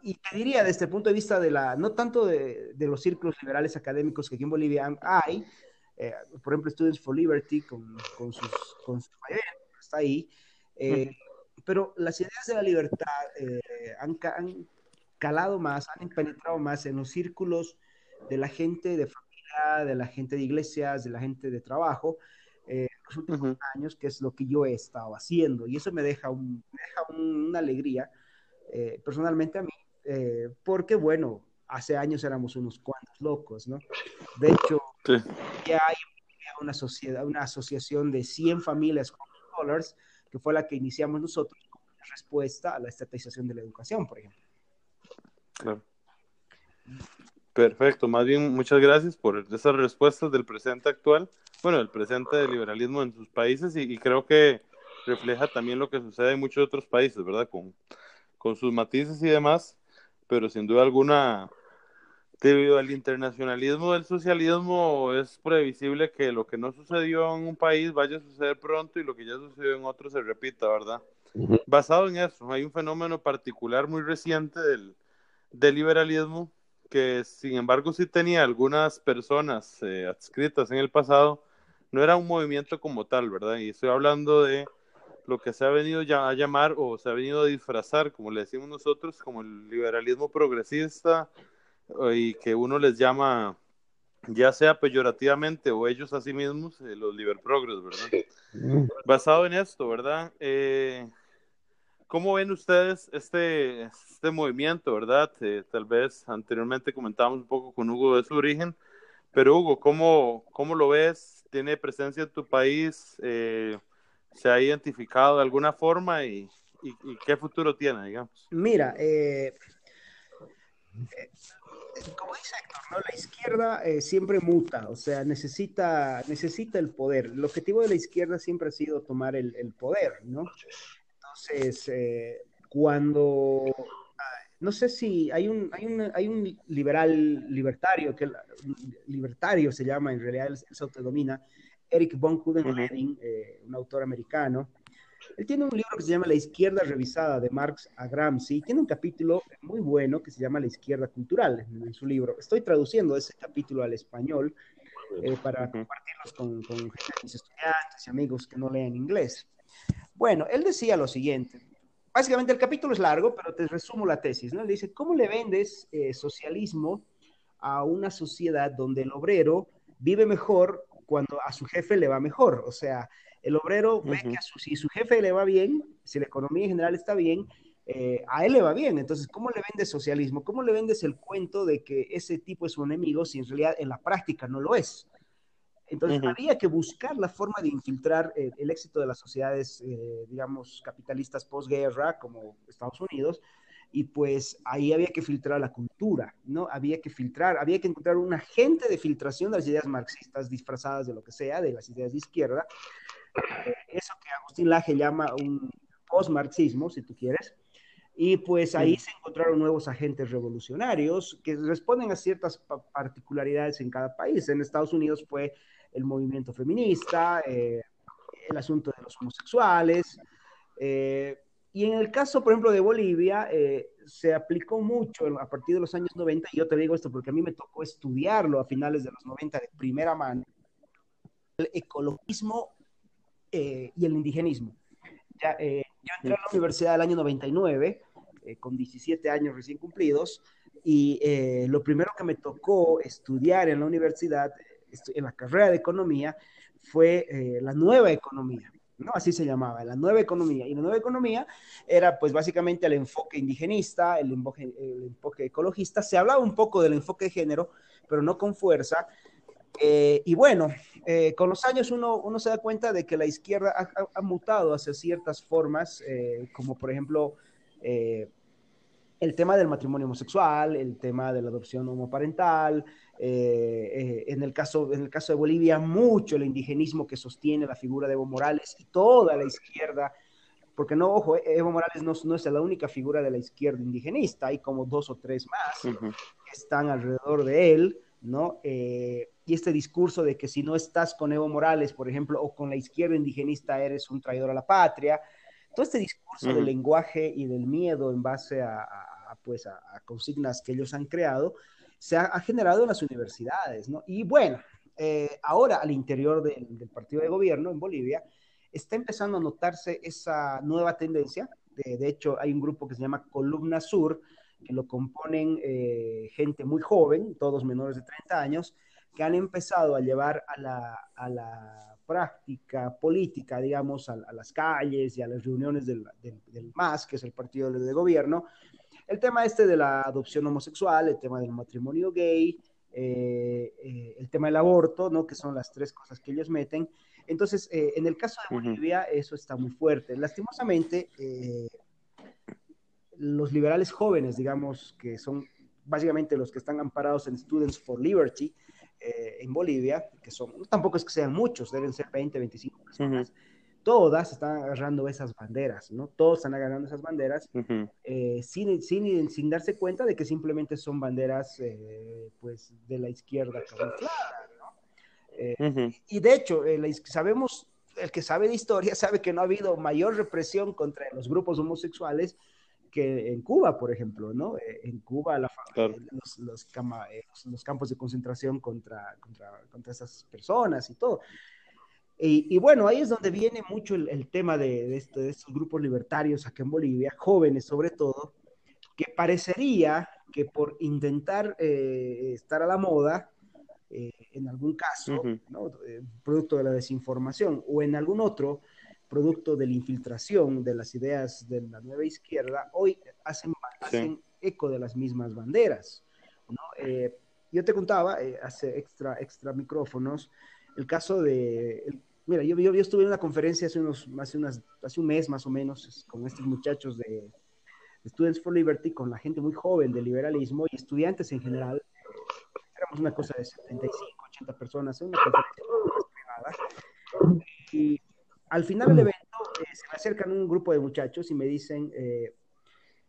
y te diría desde el punto de vista de la, no tanto de, de, los círculos liberales académicos que aquí en Bolivia hay, eh, por ejemplo, Students for Liberty con, con sus, con está ahí. Eh, pero las ideas de la libertad eh, han, han, calado más, han penetrado más en los círculos de la gente de familia, de la gente de iglesias, de la gente de trabajo, en los últimos años, que es lo que yo he estado haciendo. Y eso me deja, un, me deja una alegría, personalmente a mí, porque, bueno, hace años éramos unos cuantos locos, ¿no? De hecho, ya hay una, sociedad, una asociación de 100 familias con dollars, que fue la que iniciamos nosotros como respuesta a la estatización de la educación, por ejemplo. Claro. Perfecto, más bien muchas gracias por esas respuestas del presente actual, bueno, el presente del liberalismo en sus países y, creo que refleja también lo que sucede en muchos otros países, ¿verdad? Con, con sus matices y demás, pero sin duda alguna Debido al internacionalismo del socialismo, es previsible que lo que no sucedió en un país vaya a suceder pronto y lo que ya sucedió en otro se repita, ¿verdad? Basado en eso, hay un fenómeno particular muy reciente del, liberalismo que, sin embargo, sí tenía algunas personas eh, adscritas en el pasado, no era un movimiento como tal, ¿verdad? Y estoy hablando de lo que se ha venido ya a llamar o se ha venido a disfrazar, como le decimos nosotros, como el liberalismo progresista y que uno les llama, ya sea peyorativamente o ellos a sí mismos, eh, los Liber Progress, ¿verdad? Basado en esto, ¿verdad? Eh, ¿Cómo ven ustedes este, este movimiento, verdad? Eh, tal vez anteriormente comentábamos un poco con Hugo de su origen, pero Hugo, ¿cómo, cómo lo ves? ¿Tiene presencia en tu país? ¿Se ha identificado de alguna forma y, y, qué futuro tiene, digamos? Mira, eh, como dice Héctor, ¿no? la izquierda eh, siempre muta, o sea, necesita, necesita el poder. El objetivo de la izquierda siempre ha sido tomar el, el poder, ¿no? Entonces, eh, cuando, no sé si hay un, hay un, hay un liberal libertario, que libertario se llama, en realidad él, se autodomina, Eric von Kudenheim, eh, un autor americano, él tiene un libro que se llama La izquierda revisada de Marx a Gramsci. Tiene un capítulo muy bueno que se llama La izquierda cultural en, su libro. Estoy traduciendo ese capítulo al español eh, para compartirlos con, mis estudiantes y amigos que no leen inglés. Bueno, él decía lo siguiente. Básicamente el capítulo es largo, pero te resumo la tesis. ¿no? Él dice, ¿cómo le vendes eh, socialismo a una sociedad donde el obrero vive mejor cuando a su jefe le va mejor? O sea, el obrero ve que a su, si su jefe le va bien, si la economía en general está bien, eh, a él le va bien. Entonces, ¿cómo le vendes socialismo? ¿Cómo le vendes el cuento de que ese tipo es un enemigo si en realidad en la práctica no lo es? Entonces, había que buscar la forma de infiltrar eh, el éxito de las sociedades, eh, digamos, capitalistas posguerra, como Estados Unidos, y pues ahí había que filtrar la cultura, ¿no? Había que filtrar, había que encontrar un agente de filtración de las ideas marxistas disfrazadas de lo que sea, de las ideas de izquierda, eso que Agustín Laje llama un post-marxismo, si tú quieres. Y pues ahí se encontraron nuevos agentes revolucionarios que responden a ciertas particularidades en cada país. En Estados Unidos fue el movimiento feminista, eh, el asunto de los homosexuales. Eh, y en el caso, por ejemplo, de Bolivia, eh, se aplicó mucho a partir de los años 90, y yo te digo esto porque a mí me tocó estudiarlo a finales de los 90 de primera mano, el ecologismo eh, y el indigenismo. Ya, eh, yo entré a la universidad el año 99, eh, con 17 años recién cumplidos, y lo primero que me tocó estudiar en la universidad, en la carrera de economía, fue la nueva economía. ¿no? Así se llamaba, la nueva economía. Y la nueva economía era pues básicamente el enfoque indigenista, el enfoque, el enfoque ecologista. Se hablaba un poco del enfoque de género, pero no con fuerza. Eh, y bueno, eh, con los años uno, uno, se da cuenta de que la izquierda ha, mutado hacia ciertas formas, eh, como por ejemplo el tema del matrimonio homosexual, el tema de la adopción homoparental, en, el caso, en el caso de Bolivia, mucho el indigenismo que sostiene la figura de Evo Morales y toda la izquierda, porque no, ojo, Evo Morales no, no es la única figura de la izquierda indigenista, hay como dos o tres más que están alrededor de él. ¿No? Eh, y este discurso de que si no estás con Evo Morales, por ejemplo, o con la izquierda indigenista, eres un traidor a la patria. Todo este discurso del lenguaje y del miedo en base a, pues, a, consignas que ellos han creado, se ha, generado en las universidades, ¿no? Y bueno, eh, ahora al interior del, partido de gobierno en Bolivia, está empezando a notarse esa nueva tendencia. de hecho, hay un grupo que se llama Columna Sur, que lo componen eh, gente muy joven, todos menores de 30 años, que han empezado a llevar a la, a la práctica política, digamos, a, las calles y a las reuniones del, del, MAS, que es el partido de, gobierno, el tema este de la adopción homosexual, el tema del matrimonio gay, eh, eh, el tema del aborto, ¿no? que son las tres cosas que ellos meten. Entonces, en el caso de Bolivia, eso está muy fuerte. Lastimosamente, los liberales jóvenes, digamos, que son básicamente los que están amparados en Students for Liberty eh, en Bolivia, que son, tampoco es que sean muchos, deben ser 20, 25 personas, todas están agarrando esas banderas, ¿no? Todos están agarrando esas banderas eh, sin, sin, sin, darse cuenta de que simplemente son banderas, eh, pues, de la izquierda ¿no? Y de hecho, sabemos, el que sabe de historia sabe que no ha habido mayor represión contra los grupos homosexuales que en Cuba, por ejemplo, ¿no? Eh, en Cuba la, eh, los, los, eh, los, campos de concentración contra, contra, contra, esas personas y todo. Y, y, bueno, ahí es donde viene mucho el, el tema de, de, este, de, estos grupos libertarios acá en Bolivia, jóvenes sobre todo, que parecería que por intentar estar a la moda, en algún caso, ¿no? producto de la desinformación, o en algún otro, producto de la infiltración de las ideas de la nueva izquierda, hoy hacen, hacen eco de las mismas banderas. ¿no? Eh, yo te contaba, eh, hace extra, extra micrófonos, el caso de... mira, yo, yo, estuve en una conferencia hace, unos, hace, unas, hace un mes más o menos con estos muchachos de, Students for Liberty con la gente muy joven del liberalismo y estudiantes en general. Éramos una cosa de 75, 80 personas, una conferencia privada. Y al final del evento eh, se me acercan un grupo de muchachos y me dicen, eh,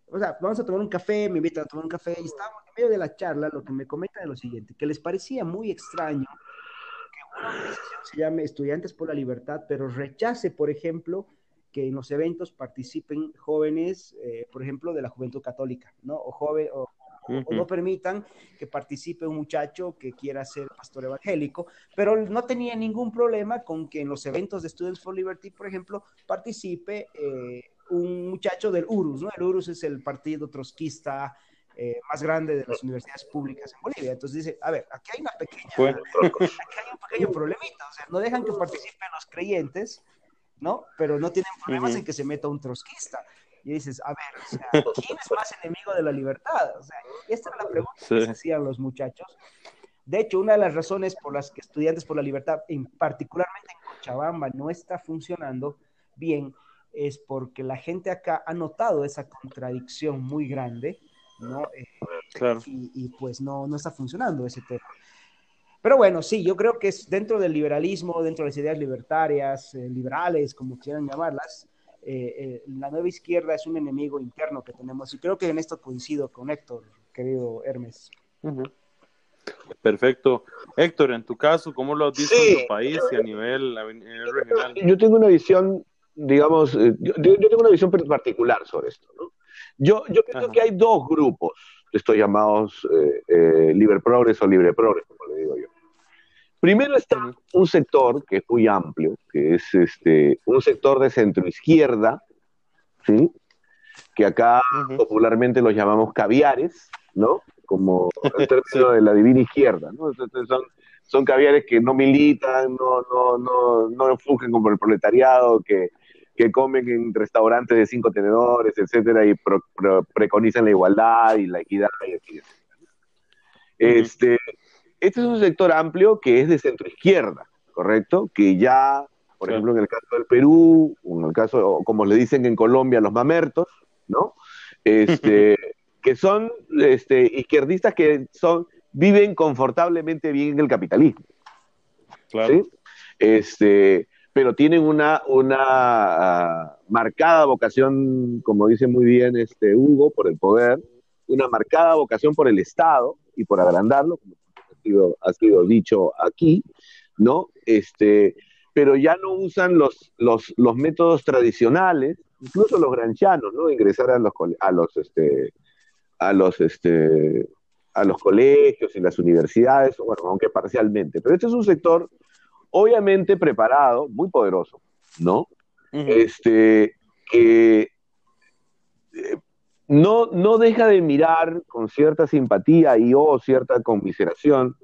o sea, vamos a tomar un café, me invitan a tomar un café y estamos en medio de la charla, lo que me comentan es lo siguiente, que les parecía muy extraño que una organización se llame Estudiantes por la Libertad, pero rechace, por ejemplo, que en los eventos participen jóvenes, eh, por ejemplo, de la juventud católica, ¿no? O, joven, o, o, no permitan que participe un muchacho que quiera ser pastor evangélico, pero no tenía ningún problema con que en los eventos de Students for Liberty, por ejemplo, participe eh, un muchacho del URUS, ¿no? El URUS es el partido trotskista eh, más grande de las universidades públicas en Bolivia. Entonces dice, a ver, aquí hay una pequeña, aquí hay un pequeño problemita, o sea, no dejan que participen los creyentes, ¿no? Pero no tienen problemas uh -huh. en que se meta un trotskista. Y dices, a ver, o sea, ¿quién es más enemigo de la libertad? O sea, esta es la pregunta sí. que se hacían los muchachos. De hecho, una de las razones por las que Estudiantes por la Libertad, en, particularmente en Cochabamba, no está funcionando bien, es porque la gente acá ha notado esa contradicción muy grande, ¿no? Eh, claro. y, y, pues no, no está funcionando ese tema. Pero bueno, sí, yo creo que es dentro del liberalismo, dentro de las ideas libertarias, eh, liberales, como quieran llamarlas, eh, eh, la nueva izquierda es un enemigo interno que tenemos y creo que en esto coincido con Héctor, querido Hermes. Uh -huh. Perfecto. Héctor, en tu caso, ¿cómo lo has visto sí. en tu país y a nivel, a nivel regional? Yo tengo una visión, digamos, eh, yo, yo, tengo una visión particular sobre esto. ¿no? Yo, yo pienso Ajá. que hay dos grupos, estos llamados eh, eh, Libre Progres o Libre Progres, como le digo yo. Primero está un sector que es muy amplio, que es este, un sector de centroizquierda, ¿sí? que acá uh -huh. popularmente los llamamos caviares, ¿no? como el término sí. de la divina izquierda, ¿no? Entonces son, son caviares que no militan, no, no, no, no fungen como el proletariado, que, que comen en restaurantes de cinco tenedores, etcétera, y pro, pro, preconizan la igualdad y la equidad, y etcétera. Uh -huh. Este, es un sector amplio que es de centro izquierda, ¿correcto? Que ya, por sí. ejemplo, en el caso del Perú, en el caso, como le dicen en Colombia, los mamertos, ¿no? Este, que son este, izquierdistas que son, viven confortablemente bien en el capitalismo. Claro. ¿sí? Este, pero tienen una, una uh, marcada vocación, como dice muy bien este Hugo, por el poder, una marcada vocación por el Estado y por agrandarlo, como sido, ha sido dicho aquí, ¿no? Este, pero ya no usan los, los, los métodos tradicionales, incluso los granchanos, ¿no? Ingresar a los, a los este, a los, este, a los colegios y las universidades, bueno, aunque parcialmente. Pero este es un sector obviamente preparado, muy poderoso, ¿no? Uh -huh. Este, que eh, no, no deja de mirar con cierta simpatía y o cierta conmiseración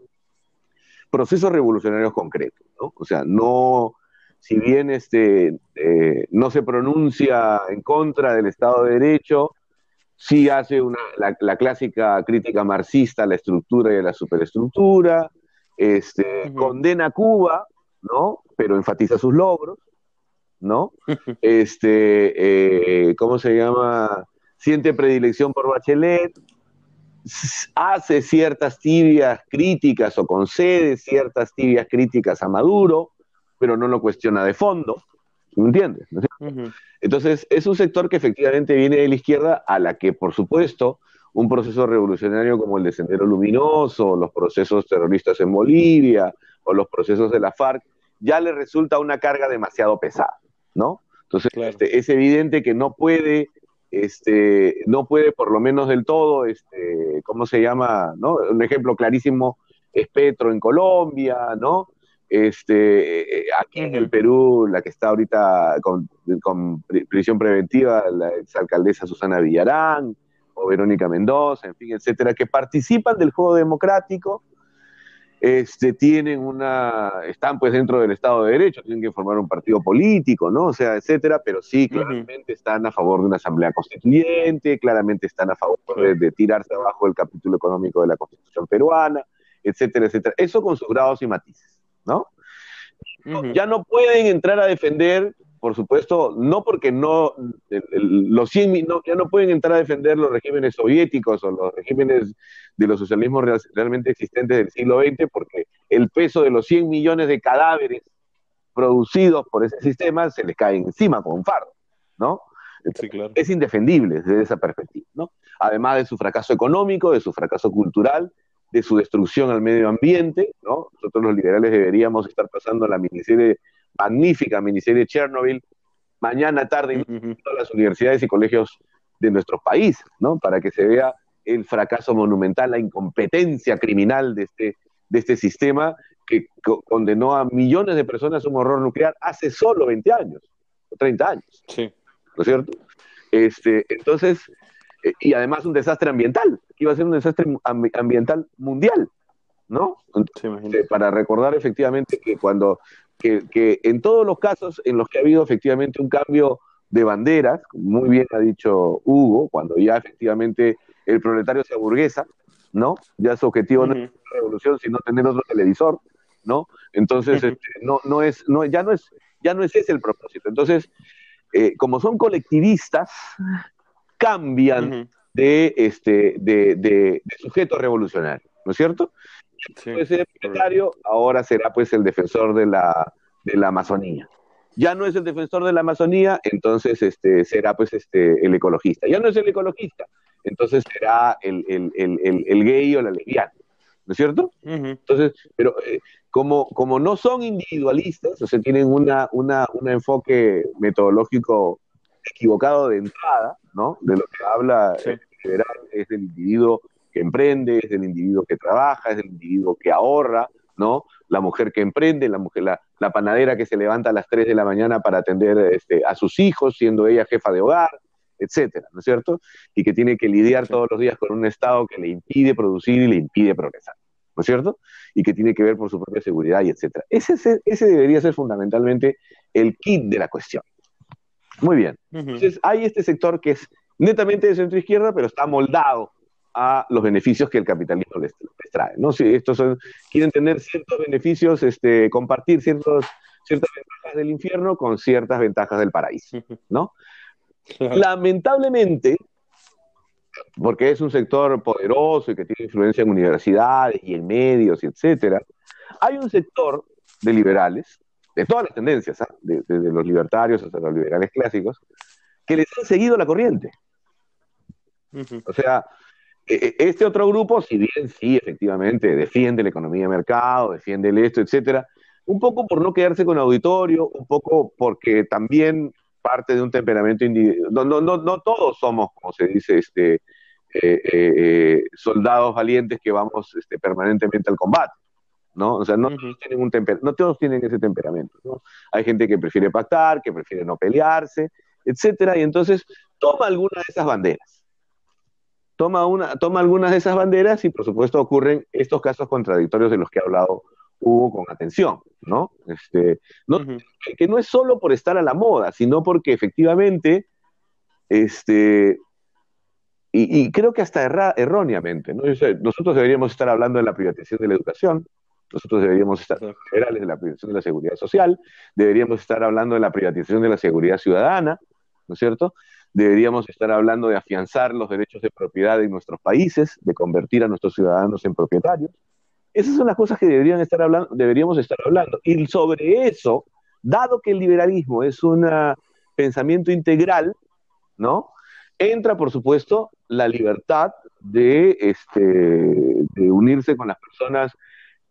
procesos revolucionarios concretos, ¿no? O sea, no, si bien este, eh, no se pronuncia en contra del Estado de Derecho, sí hace una, la, la, clásica crítica marxista a la estructura y a la superestructura, este, uh -huh. condena a Cuba, ¿no? Pero enfatiza sus logros, ¿no? este, eh, ¿cómo se llama? Siente predilección por Bachelet, hace ciertas tibias críticas o concede ciertas tibias críticas a Maduro, pero no lo cuestiona de fondo, ¿me entiendes? ¿No uh -huh. Entonces, es un sector que efectivamente viene de la izquierda, a la que, por supuesto, un proceso revolucionario como el de Sendero Luminoso, los procesos terroristas en Bolivia, o los procesos de la FARC, ya le resulta una carga demasiado pesada, ¿no? Entonces, claro. este, es evidente que no puede, este, no puede por lo menos del todo, este, ¿cómo se llama? ¿no? Un ejemplo clarísimo es Petro en Colombia, ¿no? Este, aquí en el Perú, la que está ahorita con, con prisión preventiva, la exalcaldesa Susana Villarán, o Verónica Mendoza, en fin, etcétera, que participan del juego democrático, este, tienen una, están pues dentro del Estado de Derecho, tienen que formar un partido político, ¿no? O sea, etcétera, pero sí, claramente uh -huh. están a favor de una asamblea constituyente, claramente están a favor de, de tirarse abajo el capítulo económico de la Constitución peruana, etcétera, etcétera. Eso con sus grados y matices. ¿no? Uh -huh. Ya no pueden entrar a defender por supuesto, no porque no, los 100, no, ya no pueden entrar a defender los regímenes soviéticos o los regímenes de los socialismos realmente existentes del siglo XX, porque el peso de los 100 millones de cadáveres producidos por ese sistema se les cae encima con un fardo, ¿no? Es indefendible desde esa perspectiva, ¿no? Además de su fracaso económico, de su fracaso cultural, de su destrucción al medio ambiente, ¿no? Nosotros los liberales deberíamos estar pasando la miniserie, magnífica miniserie Chernobyl, mañana, tarde, en todas las universidades y colegios de nuestro país, ¿no? Para que se vea el fracaso monumental, la incompetencia criminal de este, de este sistema que condenó a millones de personas a un horror nuclear hace solo 20 años, o 30 años. Sí. ¿No es cierto? Este, entonces, eh, y además un desastre ambiental, que iba a ser un desastre ambiental mundial, ¿no? Eh, para recordar efectivamente que cuando, que, que, en todos los casos en los que ha habido efectivamente un cambio de banderas, muy bien ha dicho Hugo, cuando ya efectivamente el proletario se aburguesa, ¿no? Ya su objetivo no es la revolución, sino tener otro televisor, ¿no? Entonces, este, no, no es, no, ya no es, ya no es ese el propósito. Entonces, eh, como son colectivistas, cambian de, este, de, de, sujeto revolucionario, ¿no es cierto? Ser el ahora será pues el defensor de la, de la Amazonía. Ya no es el defensor de la Amazonía, entonces este, será pues este, el ecologista. Ya no es el ecologista, entonces será el, el, el, el gay o la lesbiana. ¿no es cierto? Entonces, pero eh, como, como no son individualistas, o sea, tienen una, una, un enfoque metodológico equivocado de entrada, ¿no? De lo que habla el liberal es del individuo que emprende, es del individuo que trabaja, es del individuo que ahorra, ¿no? La mujer que emprende, la mujer, la, la panadera que se levanta a las 3 de la mañana para atender este, a sus hijos, siendo ella jefa de hogar, etcétera, ¿no es cierto? Y que tiene que lidiar todos los días con un Estado que le impide producir y le impide progresar, ¿no es cierto? Y que tiene que ver por su propia seguridad y etcétera. Ese, ese debería ser fundamentalmente el kit de la cuestión. Muy bien. Entonces, hay este sector que es netamente de centro izquierda, pero está moldado a los beneficios que el capitalismo les, trae, ¿no? Si estos son, quieren tener ciertos beneficios, este, compartir ciertos, ciertas ventajas del infierno con ciertas ventajas del paraíso, ¿no? Lamentablemente, porque es un sector poderoso y que tiene influencia en universidades y en medios, y etcétera, hay un sector de liberales, de todas las tendencias, desde ¿ah? los libertarios hasta los liberales clásicos, que les han seguido la corriente. O sea, e, e, este otro grupo, si bien sí, efectivamente, defiende la economía de mercado, defiende el esto, etcétera, un poco por no quedarse con auditorio, un poco porque también parte de un temperamento individual. No, no, no, no todos somos, como se dice, este, eh, eh, eh, soldados valientes que vamos este, permanentemente al combate. ¿no? O sea, no, todos tienen un no todos tienen ese temperamento, ¿no? Hay gente que prefiere pactar, que prefiere no pelearse, etcétera, y entonces toma alguna de esas banderas. Toma, una, toma algunas de esas banderas y por supuesto ocurren estos casos contradictorios de los que ha hablado hubo con atención, ¿no? Este, no Que no es solo por estar a la moda, sino porque efectivamente, este, y, creo que hasta erróneamente, ¿no? nosotros deberíamos estar hablando de la privatización de la educación, nosotros deberíamos estar generales de la privatización de la seguridad social, deberíamos estar hablando de la privatización de la seguridad ciudadana, ¿no es cierto? Deberíamos estar hablando de afianzar los derechos de propiedad en nuestros países, de convertir a nuestros ciudadanos en propietarios, esas son las cosas que deberían estar hablando, deberíamos estar hablando. Y sobre eso, dado que el liberalismo es un pensamiento integral, ¿no? Entra, por supuesto, la libertad de, este, de unirse con las personas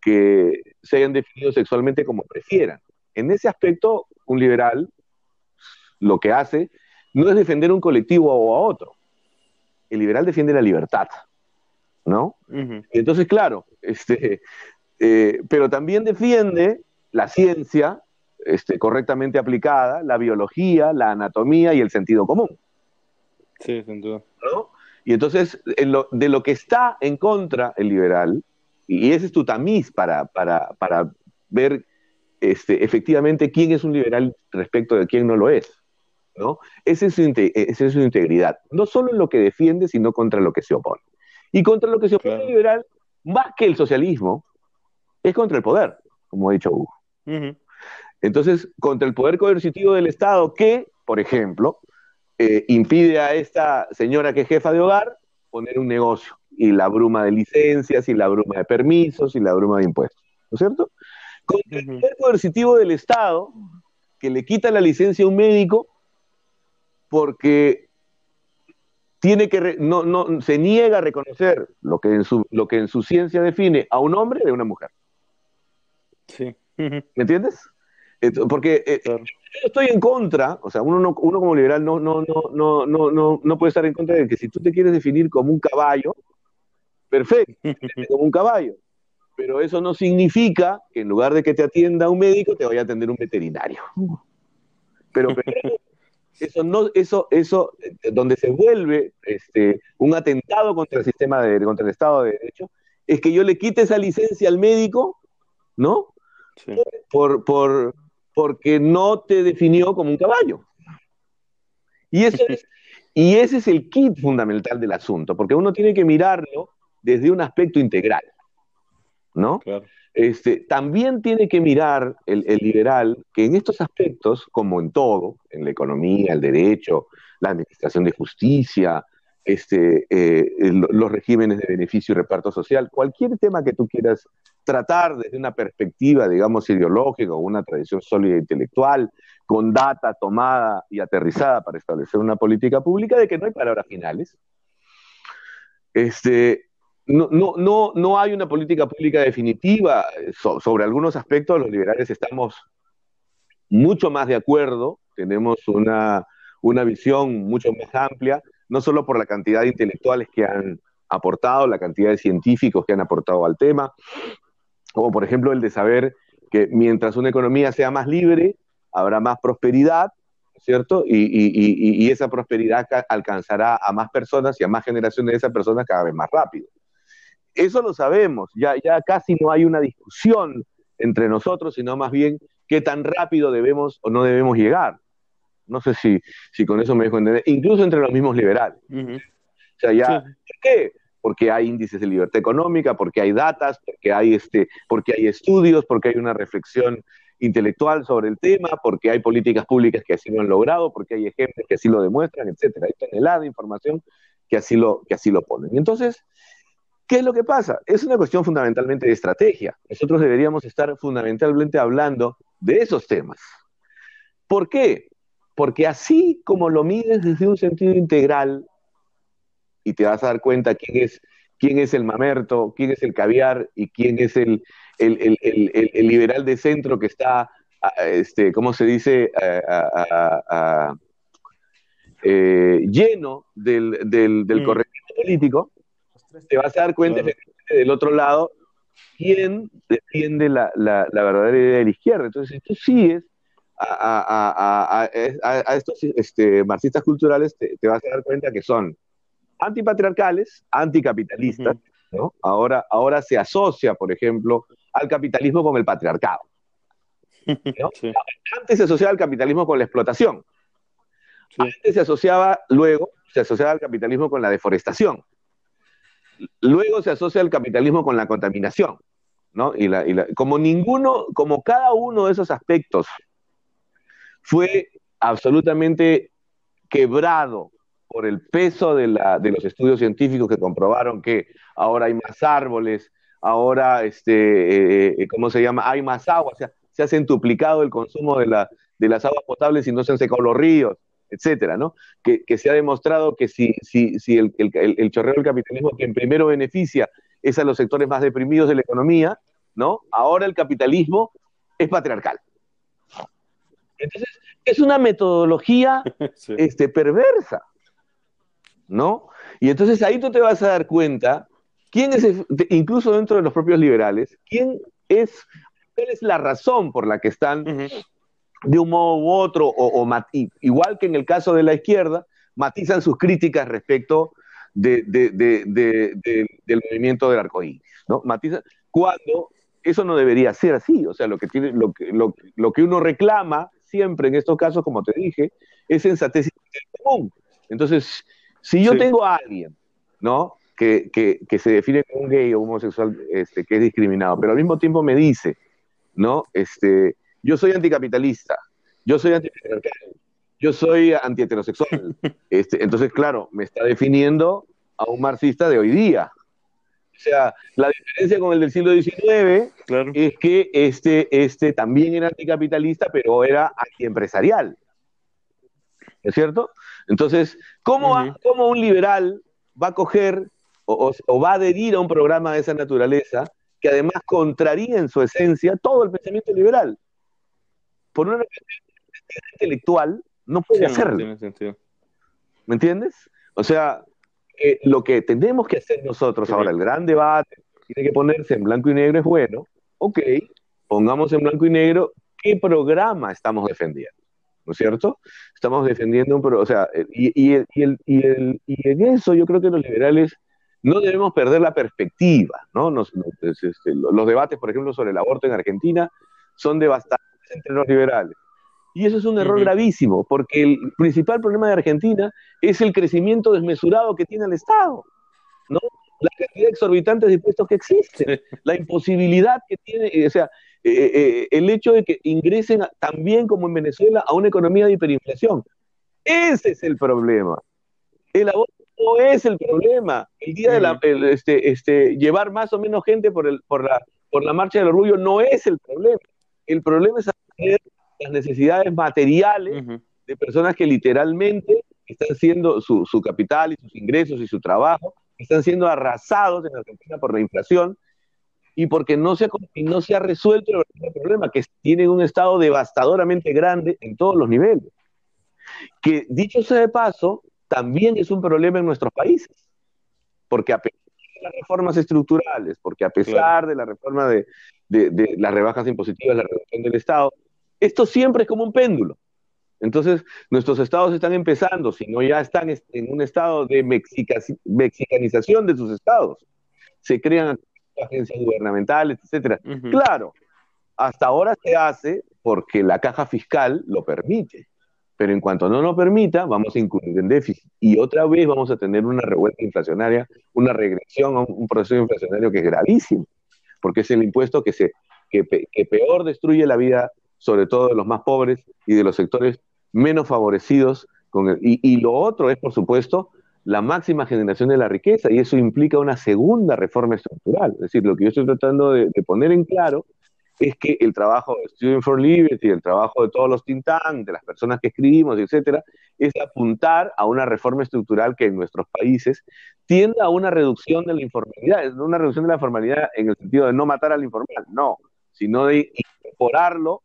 que se hayan definido sexualmente como prefieran. En ese aspecto, un liberal lo que hace no es defender un colectivo o a otro. El liberal defiende la libertad. ¿no? entonces, claro, este, eh, pero también defiende la ciencia este, correctamente aplicada, la biología, la anatomía y el sentido común. Sí, sin duda. Y entonces, de lo que está en contra el liberal, y ese es tu tamiz para, para, para ver este, efectivamente quién es un liberal respecto de quién no lo es. ¿No? Esa es, esa es su integridad, no solo en lo que defiende, sino contra lo que se opone. Y contra lo que se opone el liberal, más que el socialismo, es contra el poder, como ha dicho Hugo. Entonces, contra el poder coercitivo del Estado que, por ejemplo, eh, impide a esta señora que es jefa de hogar poner un negocio y la bruma de licencias y la bruma de permisos y la bruma de impuestos, ¿no es cierto? Contra el poder coercitivo del Estado que le quita la licencia a un médico porque tiene que no, no, se niega a reconocer lo que, en su, lo que en su ciencia define a un hombre de una mujer. Sí. ¿Me entiendes? Porque eh, yo estoy en contra, o sea, uno, uno como liberal no, no, no, no, no, no, no puede estar en contra de que si tú te quieres definir como un caballo, perfecto, como un caballo. Pero eso no significa que en lugar de que te atienda un médico, te vaya a atender un veterinario. Pero, eso no, eso, eso, eh, donde se vuelve este, un atentado contra el sistema de, contra el Estado de Derecho, es que yo le quite esa licencia al médico, ¿no? Por, por, porque no te definió como un caballo. Y, eso y ese es el kit fundamental del asunto, porque uno tiene que mirarlo desde un aspecto integral, ¿no? Este, también tiene que mirar el, liberal que en estos aspectos, como en todo, en la economía, el derecho, la administración de justicia, este, eh, los regímenes de beneficio y reparto social, cualquier tema que tú quieras tratar desde una perspectiva, digamos, ideológica o una tradición sólida e intelectual, con data tomada y aterrizada para establecer una política pública, de que no hay palabras finales. Este, no, no, no, no hay una política pública definitiva. sobre algunos aspectos los liberales estamos mucho más de acuerdo, tenemos una, una visión mucho más amplia, no solo por la cantidad de intelectuales que han aportado, la cantidad de científicos que han aportado al tema, como por ejemplo el de saber que mientras una economía sea más libre, habrá más prosperidad, ¿cierto? Y, y, esa prosperidad alcanzará a más personas y a más generaciones de esas personas cada vez más rápido. Eso lo sabemos, ya, ya casi no hay una discusión entre nosotros, sino más bien qué tan rápido debemos o no debemos llegar. No sé si, si con eso me dejo entender, incluso entre los mismos liberales. O sea, ya, ¿por qué? Porque hay índices de libertad económica, porque hay datas, porque hay, este, porque hay estudios, porque hay una reflexión intelectual sobre el tema, porque hay políticas públicas que así lo han logrado, porque hay ejemplos que así lo demuestran, etcétera. Hay toneladas de información que así lo, que así lo ponen. Entonces, ¿Qué es lo que pasa? Es una cuestión fundamentalmente de estrategia. Nosotros deberíamos estar fundamentalmente hablando de esos temas. ¿Por qué? Porque así como lo mides desde un sentido integral, y te vas a dar cuenta quién es, quién es el mamerto, quién es el caviar y quién es el, liberal de centro que está, este, ¿cómo se dice?, eh, lleno del, del, mm. político, te vas a dar cuenta del otro lado quién defiende la, la, verdadera idea de la izquierda. Entonces, si tú sigues a, estos este, marxistas culturales, te, vas a dar cuenta que son antipatriarcales, anticapitalistas, ¿no? Ahora, ahora se asocia, por ejemplo, al capitalismo con el patriarcado. Antes se asociaba al capitalismo con la explotación. Antes se asociaba, luego, se asociaba al capitalismo con la deforestación. Luego se asocia el capitalismo con la contaminación, ¿no? Y, como ninguno, como cada uno de esos aspectos fue absolutamente quebrado por el peso de, los estudios científicos que comprobaron que ahora hay más árboles, ahora, este, eh, eh, ¿cómo se llama? Hay más agua, o sea, se ha centuplicado el consumo de, de las aguas potables y no se han secado los ríos etcétera, ¿no? Que, se ha demostrado que si, si, si el, el, chorreo del capitalismo quien primero beneficia es a los sectores más deprimidos de la economía, ¿no? Ahora el capitalismo es patriarcal. Entonces, es una metodología este, perversa, ¿no? Y entonces ahí tú te vas a dar cuenta quién es, incluso dentro de los propios liberales, quién es, cuál es la razón por la que están de un modo u otro, o, igual que en el caso de la izquierda, matizan sus críticas respecto del movimiento del arcoíris, ¿no? Matizan cuando eso no debería ser así, o sea, lo que, tiene, lo, que, lo, que uno reclama siempre en estos casos, como te dije, es sensatez y común. Entonces, si yo tengo a alguien, ¿no? Que, que, se define como un gay o homosexual este, que es discriminado, pero al mismo tiempo me dice, ¿no? Este, yo soy anticapitalista, yo soy antipatriarcal, yo soy anti-heterosexual. Este, entonces, claro, me está definiendo a un marxista de hoy día. O sea, la diferencia con el del siglo XIX es que este, este también era anticapitalista, pero era antiempresarial. ¿Es cierto? Entonces, ¿cómo, un liberal va a coger o, va a adherir a un programa de esa naturaleza que además contraría en su esencia todo el pensamiento liberal? Por una intelectual no puede hacerlo. ¿Me entiendes? O sea, eh, lo que tenemos que hacer nosotros ahora, el gran debate, tiene que ponerse en blanco y negro es bueno. Ok, pongamos en blanco y negro qué programa estamos defendiendo. ¿no es cierto? Estamos defendiendo un, o sea, y, y, el, y, el, y, en eso yo creo que los liberales no debemos perder la perspectiva, ¿no? Este, los debates, por ejemplo, sobre el aborto en Argentina son devastantes entre los liberales. Y eso es un error gravísimo, porque el principal problema de Argentina es el crecimiento desmesurado que tiene el Estado, ¿no? La cantidad exorbitante de impuestos que existe, la imposibilidad que tiene, o sea, eh, eh, eh, el hecho de que ingresen también como en Venezuela a una economía de hiperinflación. Ese es el problema. El aborto no es el problema. El día de la, este, este, llevar más o menos gente por, el, por, la, por la marcha del orgullo no es el problema. El problema es atender las necesidades materiales de personas que literalmente están siendo su, su capital y sus ingresos y su trabajo, están siendo arrasados en Argentina por la inflación y porque no se, no se ha resuelto el problema, que tienen un Estado devastadoramente grande en todos los niveles. Que dicho sea de paso, también es un problema en nuestros países, porque a pesar de las reformas estructurales, porque a pesar de la reforma de, de, las rebajas impositivas, la reducción del Estado, esto siempre es como un péndulo. Entonces, nuestros estados están empezando, si no ya están en un estado de mexicanización de sus estados. Se crean agencias gubernamentales, etcétera. Claro, hasta ahora se hace porque la caja fiscal lo permite, pero en cuanto no lo permita, vamos a incurrir en déficit y otra vez vamos a tener una revuelta inflacionaria, una regresión a un proceso inflacionario que es gravísimo, porque es el impuesto que, se, que, peor destruye la vida, sobre todo de los más pobres y de los sectores menos favorecidos. Con y, y lo otro es, por supuesto, la máxima generación de la riqueza y eso implica una segunda reforma estructural. Es decir, lo que yo estoy tratando de, poner en claro es que el trabajo de Student for Liberty, el trabajo de todos los tintantes, de las personas que escribimos, etcétera, es apuntar a una reforma estructural que en nuestros países tienda a una reducción de la informalidad, no una reducción de la formalidad en el sentido de no matar al informal, no, sino de incorporarlo,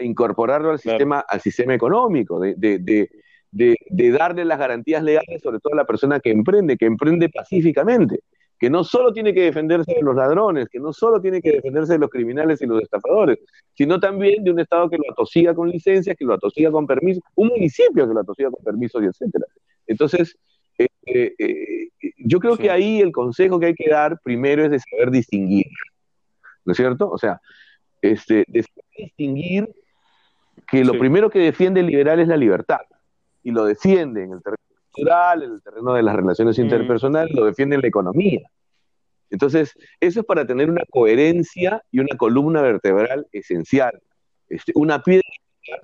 incorporarlo al sistema, al sistema económico, de, de de, darle las garantías legales, sobre todo a la persona que emprende, que emprende pacíficamente, que no solo tiene que defenderse de los ladrones, que no solo tiene que defenderse de los criminales y los estafadores, sino también de un Estado que lo atosiga con licencias, que lo atosiga con permisos, un municipio que lo atosiga con permisos y etcétera. Entonces, eh, eh, eh, yo creo que ahí el consejo que hay que dar primero es de saber distinguir, ¿no es cierto? O sea, este, de saber distinguir que lo primero que defiende el liberal es la libertad y lo defiende en el terreno cultural, en el terreno de las relaciones interpersonales, lo defiende en la economía. Entonces, eso es para tener una coherencia y una columna vertebral esencial, este, una piedra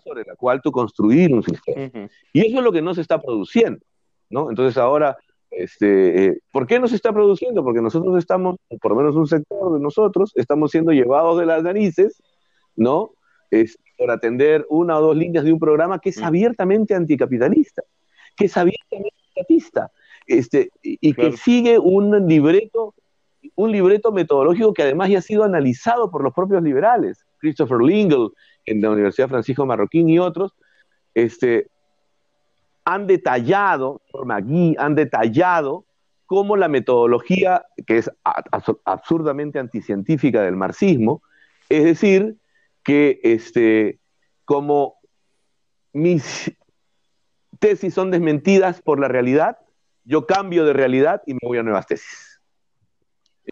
sobre la cual tú construir un sistema. Y eso es lo que no se está produciendo, ¿no? Entonces ahora, este, eh, ¿por qué no se está produciendo? Porque nosotros estamos, por lo menos un sector de nosotros, estamos siendo llevados de las narices, ¿no? por atender una o dos líneas de un programa que es mm. abiertamente anticapitalista, que es abiertamente estatista, este, y, que sigue un libreto, un libreto metodológico que además ya ha sido analizado por los propios liberales, Christopher Lingle en la Universidad Francisco Marroquín y otros, este, han detallado, por Magui, han detallado cómo la metodología, que es absurdamente anticientífica del marxismo, es decir, que este, como mis tesis son desmentidas por la realidad, yo cambio de realidad y me voy a nuevas tesis.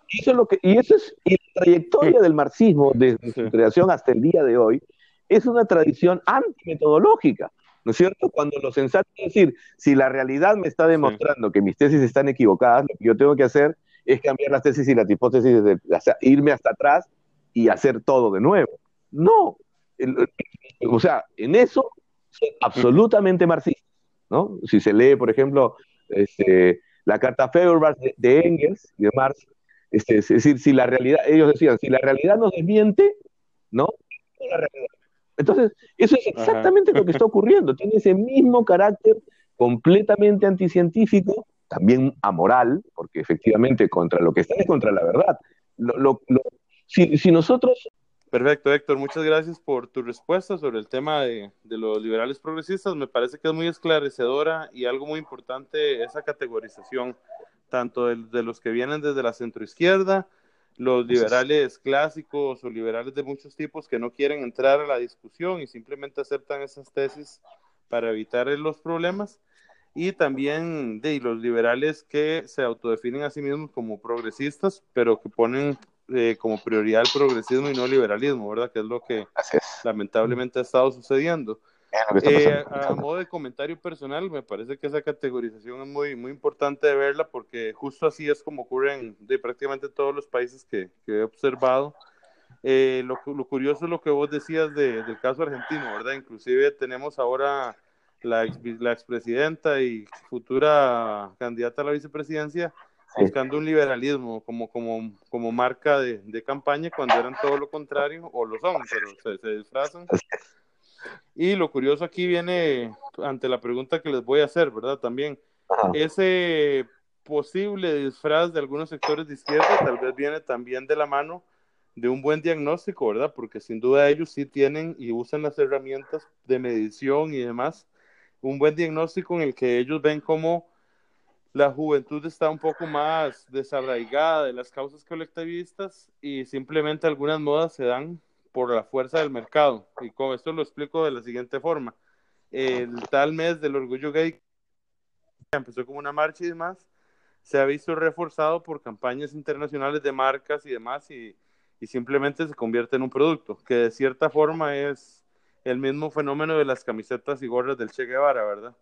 Y eso es lo que, y eso es y la trayectoria del marxismo desde su creación hasta el día de hoy es una tradición antimetodológica, ¿no es cierto? Cuando lo sensato es decir, si la realidad me está demostrando que mis tesis están equivocadas, lo que yo tengo que hacer es cambiar las tesis y las hipótesis, irme hasta atrás y hacer todo de nuevo. No, o sea, en eso absolutamente marxistas, ¿no? Si se lee, por ejemplo, este, la carta Feuerbach de, Engels y de Marx, este, es decir, si la realidad, ellos decían, si la realidad nos desmiente, ¿no? Entonces, eso es exactamente lo que está ocurriendo, tiene ese mismo carácter completamente anticientífico, también amoral, porque efectivamente contra lo que está es contra la verdad. si, si nosotros Perfecto, Héctor. Muchas gracias por tu respuesta sobre el tema de, los liberales progresistas. Me parece que es muy esclarecedora y algo muy importante esa categorización, tanto de, los que vienen desde la centroizquierda, los liberales clásicos o liberales de muchos tipos que no quieren entrar a la discusión y simplemente aceptan esas tesis para evitar los problemas, y también de los liberales que se autodefinen a sí mismos como progresistas, pero que ponen eh, como prioridad el progresismo y no el liberalismo, ¿verdad? Que es lo que lamentablemente ha estado sucediendo. Eh, a modo de comentario personal, me parece que esa categorización es muy, muy importante de verla porque justo así es como ocurre en de prácticamente todos los países que, que he observado. Eh, lo, lo, curioso es lo que vos decías de, del caso argentino, ¿verdad? Inclusive tenemos ahora la, ex, la expresidenta y futura candidata a la vicepresidencia buscando un liberalismo como, como, como marca de, de, campaña cuando eran todo lo contrario, o lo son, pero se, disfrazan. Y lo curioso aquí viene ante la pregunta que les voy a hacer, ¿verdad? También, ese posible disfraz de algunos sectores de izquierda tal vez viene también de la mano de un buen diagnóstico, ¿verdad? Porque sin duda ellos sí tienen y usan las herramientas de medición y demás, un buen diagnóstico en el que ellos ven cómo la juventud está un poco más desarraigada de las causas colectivistas y simplemente algunas modas se dan por la fuerza del mercado. Y con esto lo explico de la siguiente forma. El tal mes del orgullo gay empezó como una marcha y demás, se ha visto reforzado por campañas internacionales de marcas y demás y, y simplemente se convierte en un producto, que de cierta forma es el mismo fenómeno de las camisetas y gorras del Che Guevara, ¿verdad?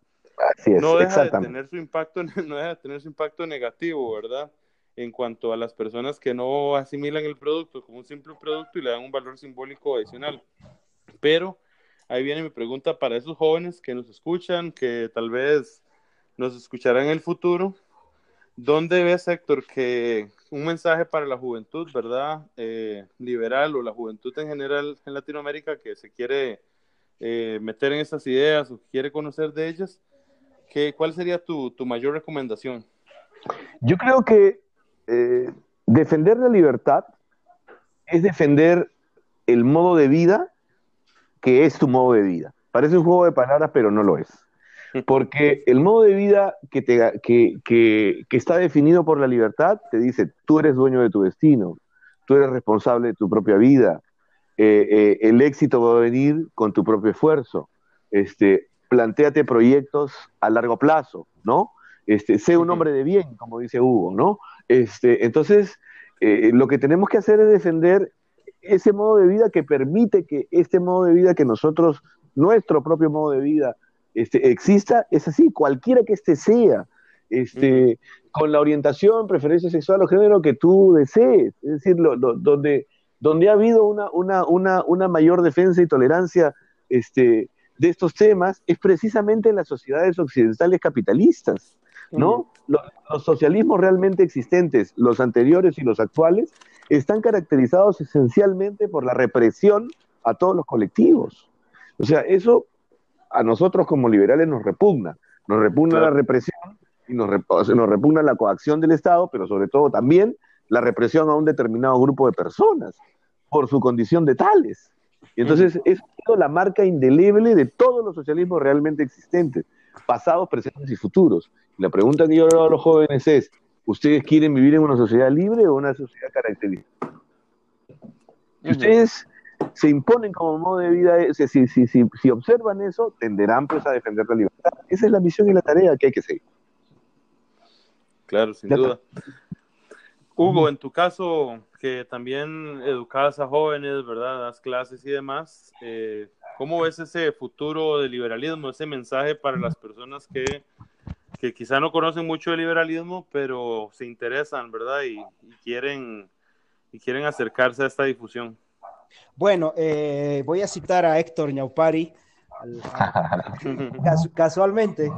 No deja de tener su impacto, no deja de tener su impacto negativo, ¿verdad? En cuanto a las personas que no asimilan el producto como un simple producto y le dan un valor simbólico adicional. Pero ahí viene mi pregunta para esos jóvenes que nos escuchan, que tal vez nos escucharán en el futuro. ¿Dónde ves, Héctor, que un mensaje para la juventud, ¿verdad? Eh, liberal o la juventud en general en Latinoamérica que se quiere eh, meter en estas ideas o quiere conocer de ellas, ¿Qué, ¿Cuál sería tu, tu, mayor recomendación? Yo creo que eh, defender la libertad es defender el modo de vida que es tu modo de vida. Parece un juego de palabras, pero no lo es. Porque el modo de vida que, te, que, que, que, está definido por la libertad te dice, tú eres dueño de tu destino, tú eres responsable de tu propia vida, eh, eh, el éxito va a venir con tu propio esfuerzo. Este, planteate proyectos a largo plazo, ¿no? Este, sé un hombre de bien, como dice Hugo, ¿no? Este, entonces, eh, lo que tenemos que hacer es defender ese modo de vida que permite que este modo de vida que nosotros, nuestro propio modo de vida, este, exista, es así, cualquiera que este sea, este, con la orientación, preferencia sexual o género que tú desees, es decir, donde, donde ha habido una, una, una, una mayor defensa y tolerancia este, de estos temas es precisamente en las sociedades occidentales capitalistas, ¿no? Los, socialismos realmente existentes, los anteriores y los actuales, están caracterizados esencialmente por la represión a todos los colectivos. O sea, eso a nosotros como liberales nos repugna. Nos repugna la represión y nos, nos repugna la coacción del Estado, pero sobre todo también la represión a un determinado grupo de personas por su condición de tales. Y entonces es la marca indeleble de todos los socialismos realmente existentes, pasados, presentes y futuros. la pregunta que yo hago a los jóvenes es, ¿ustedes quieren vivir en una sociedad libre o una sociedad característica? Si ustedes se imponen como modo de vida, si, si, si, si, observan eso, tenderán pues a defender la libertad. Esa es la misión y la tarea que hay que seguir. Claro, sin duda. Hugo, en tu caso, que también educas a jóvenes, ¿verdad? Das clases y demás, eh, ¿cómo ves ese futuro del liberalismo, ese mensaje para las personas que, que quizá no conocen mucho el liberalismo, pero se interesan, ¿verdad? Y, quieren, y quieren acercarse a esta difusión. Bueno, eh, voy a citar a Héctor Ñaupari. casualmente.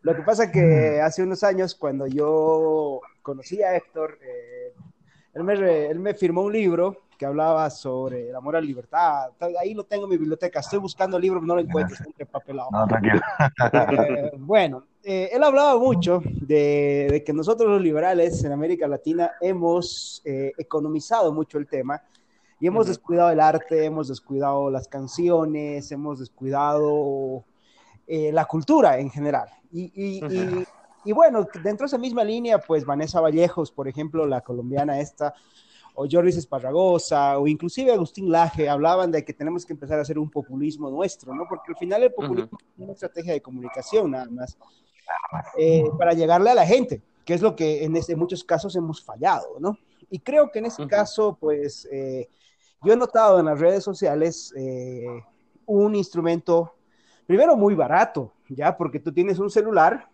Lo que pasa que hace unos años, cuando yo conocí a Héctor, eh, él, me, él me firmó un libro que hablaba sobre el amor a la libertad. Ahí lo tengo en mi biblioteca. Estoy buscando el libro, no lo encuentro, está empapelado. No, tranquilo. Eh, bueno, eh, él hablaba mucho de, de, que nosotros los liberales en América Latina hemos eh, economizado mucho el tema y hemos descuidado el arte, hemos descuidado las canciones, hemos descuidado la cultura en general. Y, y, y, y, bueno, dentro de esa misma línea, pues Vanessa Vallejos, por ejemplo, la colombiana esta, o Jorge Esparragosa, o inclusive Agustín Laje, hablaban de que tenemos que empezar a hacer un populismo nuestro, ¿no? Porque al final el populismo es una estrategia de comunicación nada más, eh, para llegarle a la gente, que es lo que en, este, muchos casos hemos fallado, ¿no? Y creo que en ese caso, pues, eh, yo he notado en las redes sociales eh, un instrumento, primero muy barato, ¿ya? Porque tú tienes un celular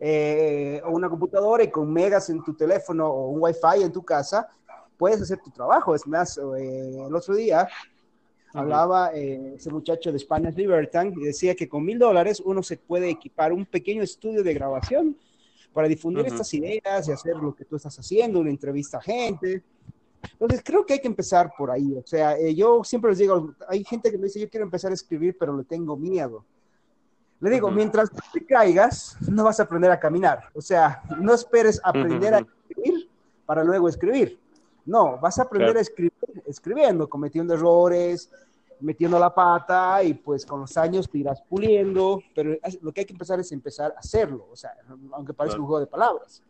o una computadora y con megas en tu teléfono o un wifi en tu casa, puedes hacer tu trabajo. Es más, eh, el otro día hablaba eh, ese muchacho de Spanish Libertad y decía que con mil dólares uno se puede equipar un pequeño estudio de grabación para difundir estas ideas y hacer lo que tú estás haciendo, una entrevista a gente. Entonces, creo que hay que empezar por ahí. O sea, eh, yo siempre les digo, hay gente que me dice, yo quiero empezar a escribir, pero le tengo miedo. Le digo, mientras te caigas, no vas a aprender a caminar. O sea, no esperes aprender a escribir para luego escribir. No, vas a aprender a escribir escribiendo, cometiendo errores, metiendo la pata y pues con los años te irás puliendo, pero lo que hay que empezar es empezar a hacerlo, o sea, aunque parezca un juego de palabras.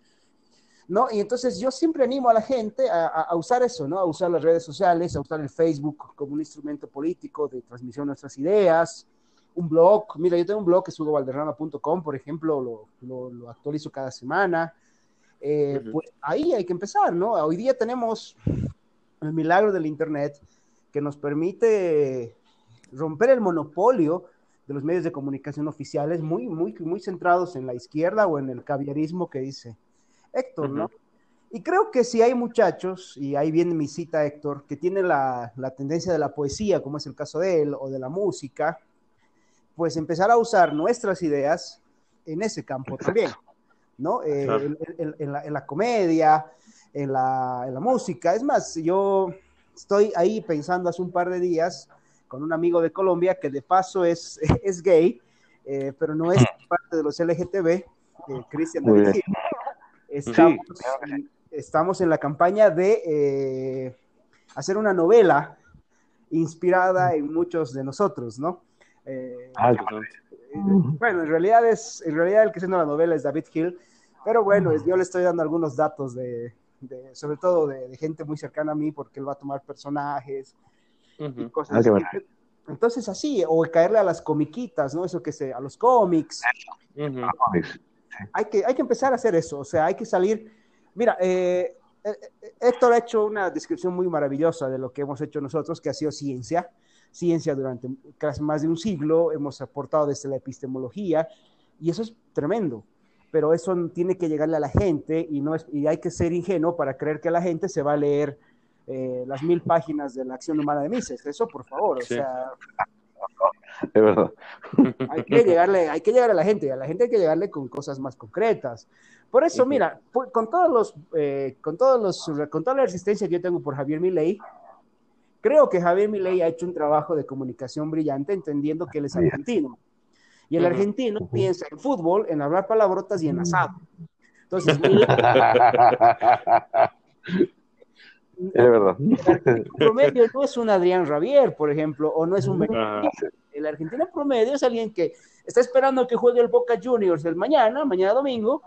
¿No? Y entonces yo siempre animo a la gente a, a, usar eso, ¿no? A usar las redes sociales, a usar el Facebook como un instrumento político de transmisión de nuestras ideas, un blog. Mira, yo tengo un blog que es hugovalderrama.com, por ejemplo, lo, lo, lo actualizo cada semana. Eh, pues ahí hay que empezar, ¿no? Hoy día tenemos el milagro del Internet que nos permite romper el monopolio de los medios de comunicación oficiales muy, muy, muy centrados en la izquierda o en el caviarismo que dice Héctor, ¿no? Y creo que si hay muchachos, y ahí viene mi cita Héctor, que tiene la, la tendencia de la poesía, como es el caso de él, o de la música, pues empezar a usar nuestras ideas en ese campo también. ¿no? Eh, en, la, comedia, en la, música. Es más, yo estoy ahí pensando hace un par de días con un amigo de Colombia que de paso es, es gay, eh, pero no es parte de los LGTB, eh, Cristian Estamos, estamos, en la campaña de hacer una novela inspirada en muchos de nosotros, ¿no? Ah, bueno, en realidad es, en realidad el que haciendo la novela es David Hill, pero bueno, yo le estoy dando algunos datos de, sobre todo de, gente muy cercana a mí, porque él va a tomar personajes y cosas ah, así. Entonces así, o caerle a las comiquitas, ¿no? Eso que se, a los cómics. hay, que, hay que empezar a hacer eso, o sea, hay que salir. Mira, eh, eh, eh, Héctor ha hecho una descripción muy maravillosa de lo que hemos hecho nosotros, que ha sido ciencia. Ciencia durante casi más de un siglo, hemos aportado desde la epistemología, y eso es tremendo pero eso tiene que llegarle a la gente y, no es, y hay que ser ingenuo para creer que la gente se va a leer eh, las mil páginas de la acción humana de Mises. Eso, por favor, o sea... Es verdad. Hay que, llegarle, hay que llegar a la gente, a la gente hay que llegarle con cosas más concretas. Por eso, mira, con todos los, eh, con todos los, con toda la resistencia que yo tengo por Javier Milei, creo que Javier Milei ha hecho un trabajo de comunicación brillante, entendiendo que él es argentino. Y el argentino piensa en fútbol, en hablar palabrotas y en asado. Entonces, es verdad. El promedio no es un Adrián Ravier, por ejemplo, o no es un El argentino promedio es alguien que está esperando que juegue el Boca Juniors el mañana, mañana domingo,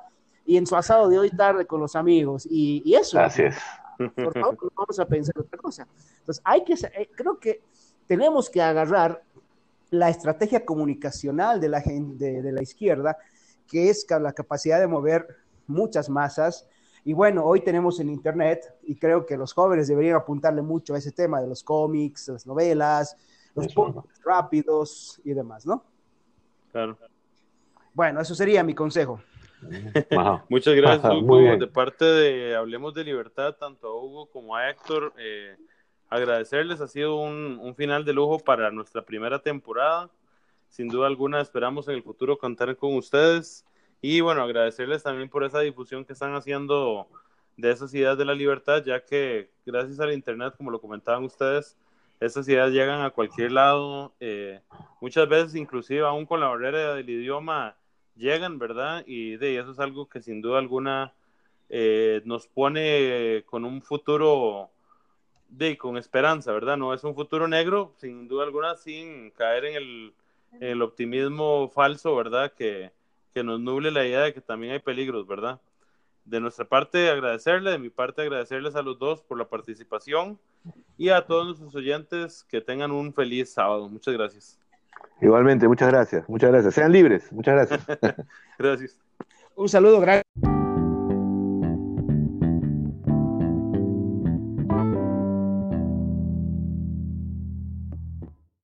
y en su asado de hoy tarde con los amigos. Y, y eso. Así es. Por favor, no vamos a pensar otra cosa. Entonces, hay que, eh, creo que tenemos que agarrar la estrategia comunicacional de la, gente, de, la izquierda, que es la capacidad de mover muchas masas. Y bueno, hoy tenemos en Internet y creo que los jóvenes deberían apuntarle mucho a ese tema de los cómics, las novelas, los rápidos y demás, ¿no? Claro. Bueno, eso sería mi consejo. Muchas gracias, Hugo. De parte de Hablemos de Libertad, tanto a Hugo como a Héctor, eh, agradecerles, ha sido un, un final de lujo para nuestra primera temporada. Sin duda alguna esperamos en el futuro contar con ustedes y bueno, agradecerles también por esa difusión que están haciendo de esas ideas de la libertad, ya que gracias al Internet, como lo comentaban ustedes, esas ideas llegan a cualquier lado, eh, muchas veces inclusive aún con la barrera del idioma llegan, ¿verdad? Y de eso es algo que sin duda alguna eh, nos pone con un futuro de con esperanza, ¿verdad? No es un futuro negro, sin duda alguna, sin caer en el, en el optimismo falso, ¿verdad? Que, que nos nuble la idea de que también hay peligros, ¿verdad? De nuestra parte, agradecerle, de mi parte, agradecerles a los dos por la participación y a todos nuestros oyentes que tengan un feliz sábado. Muchas gracias. Igualmente, muchas gracias, muchas gracias. Sean libres, muchas gracias. gracias. Un saludo, gracias.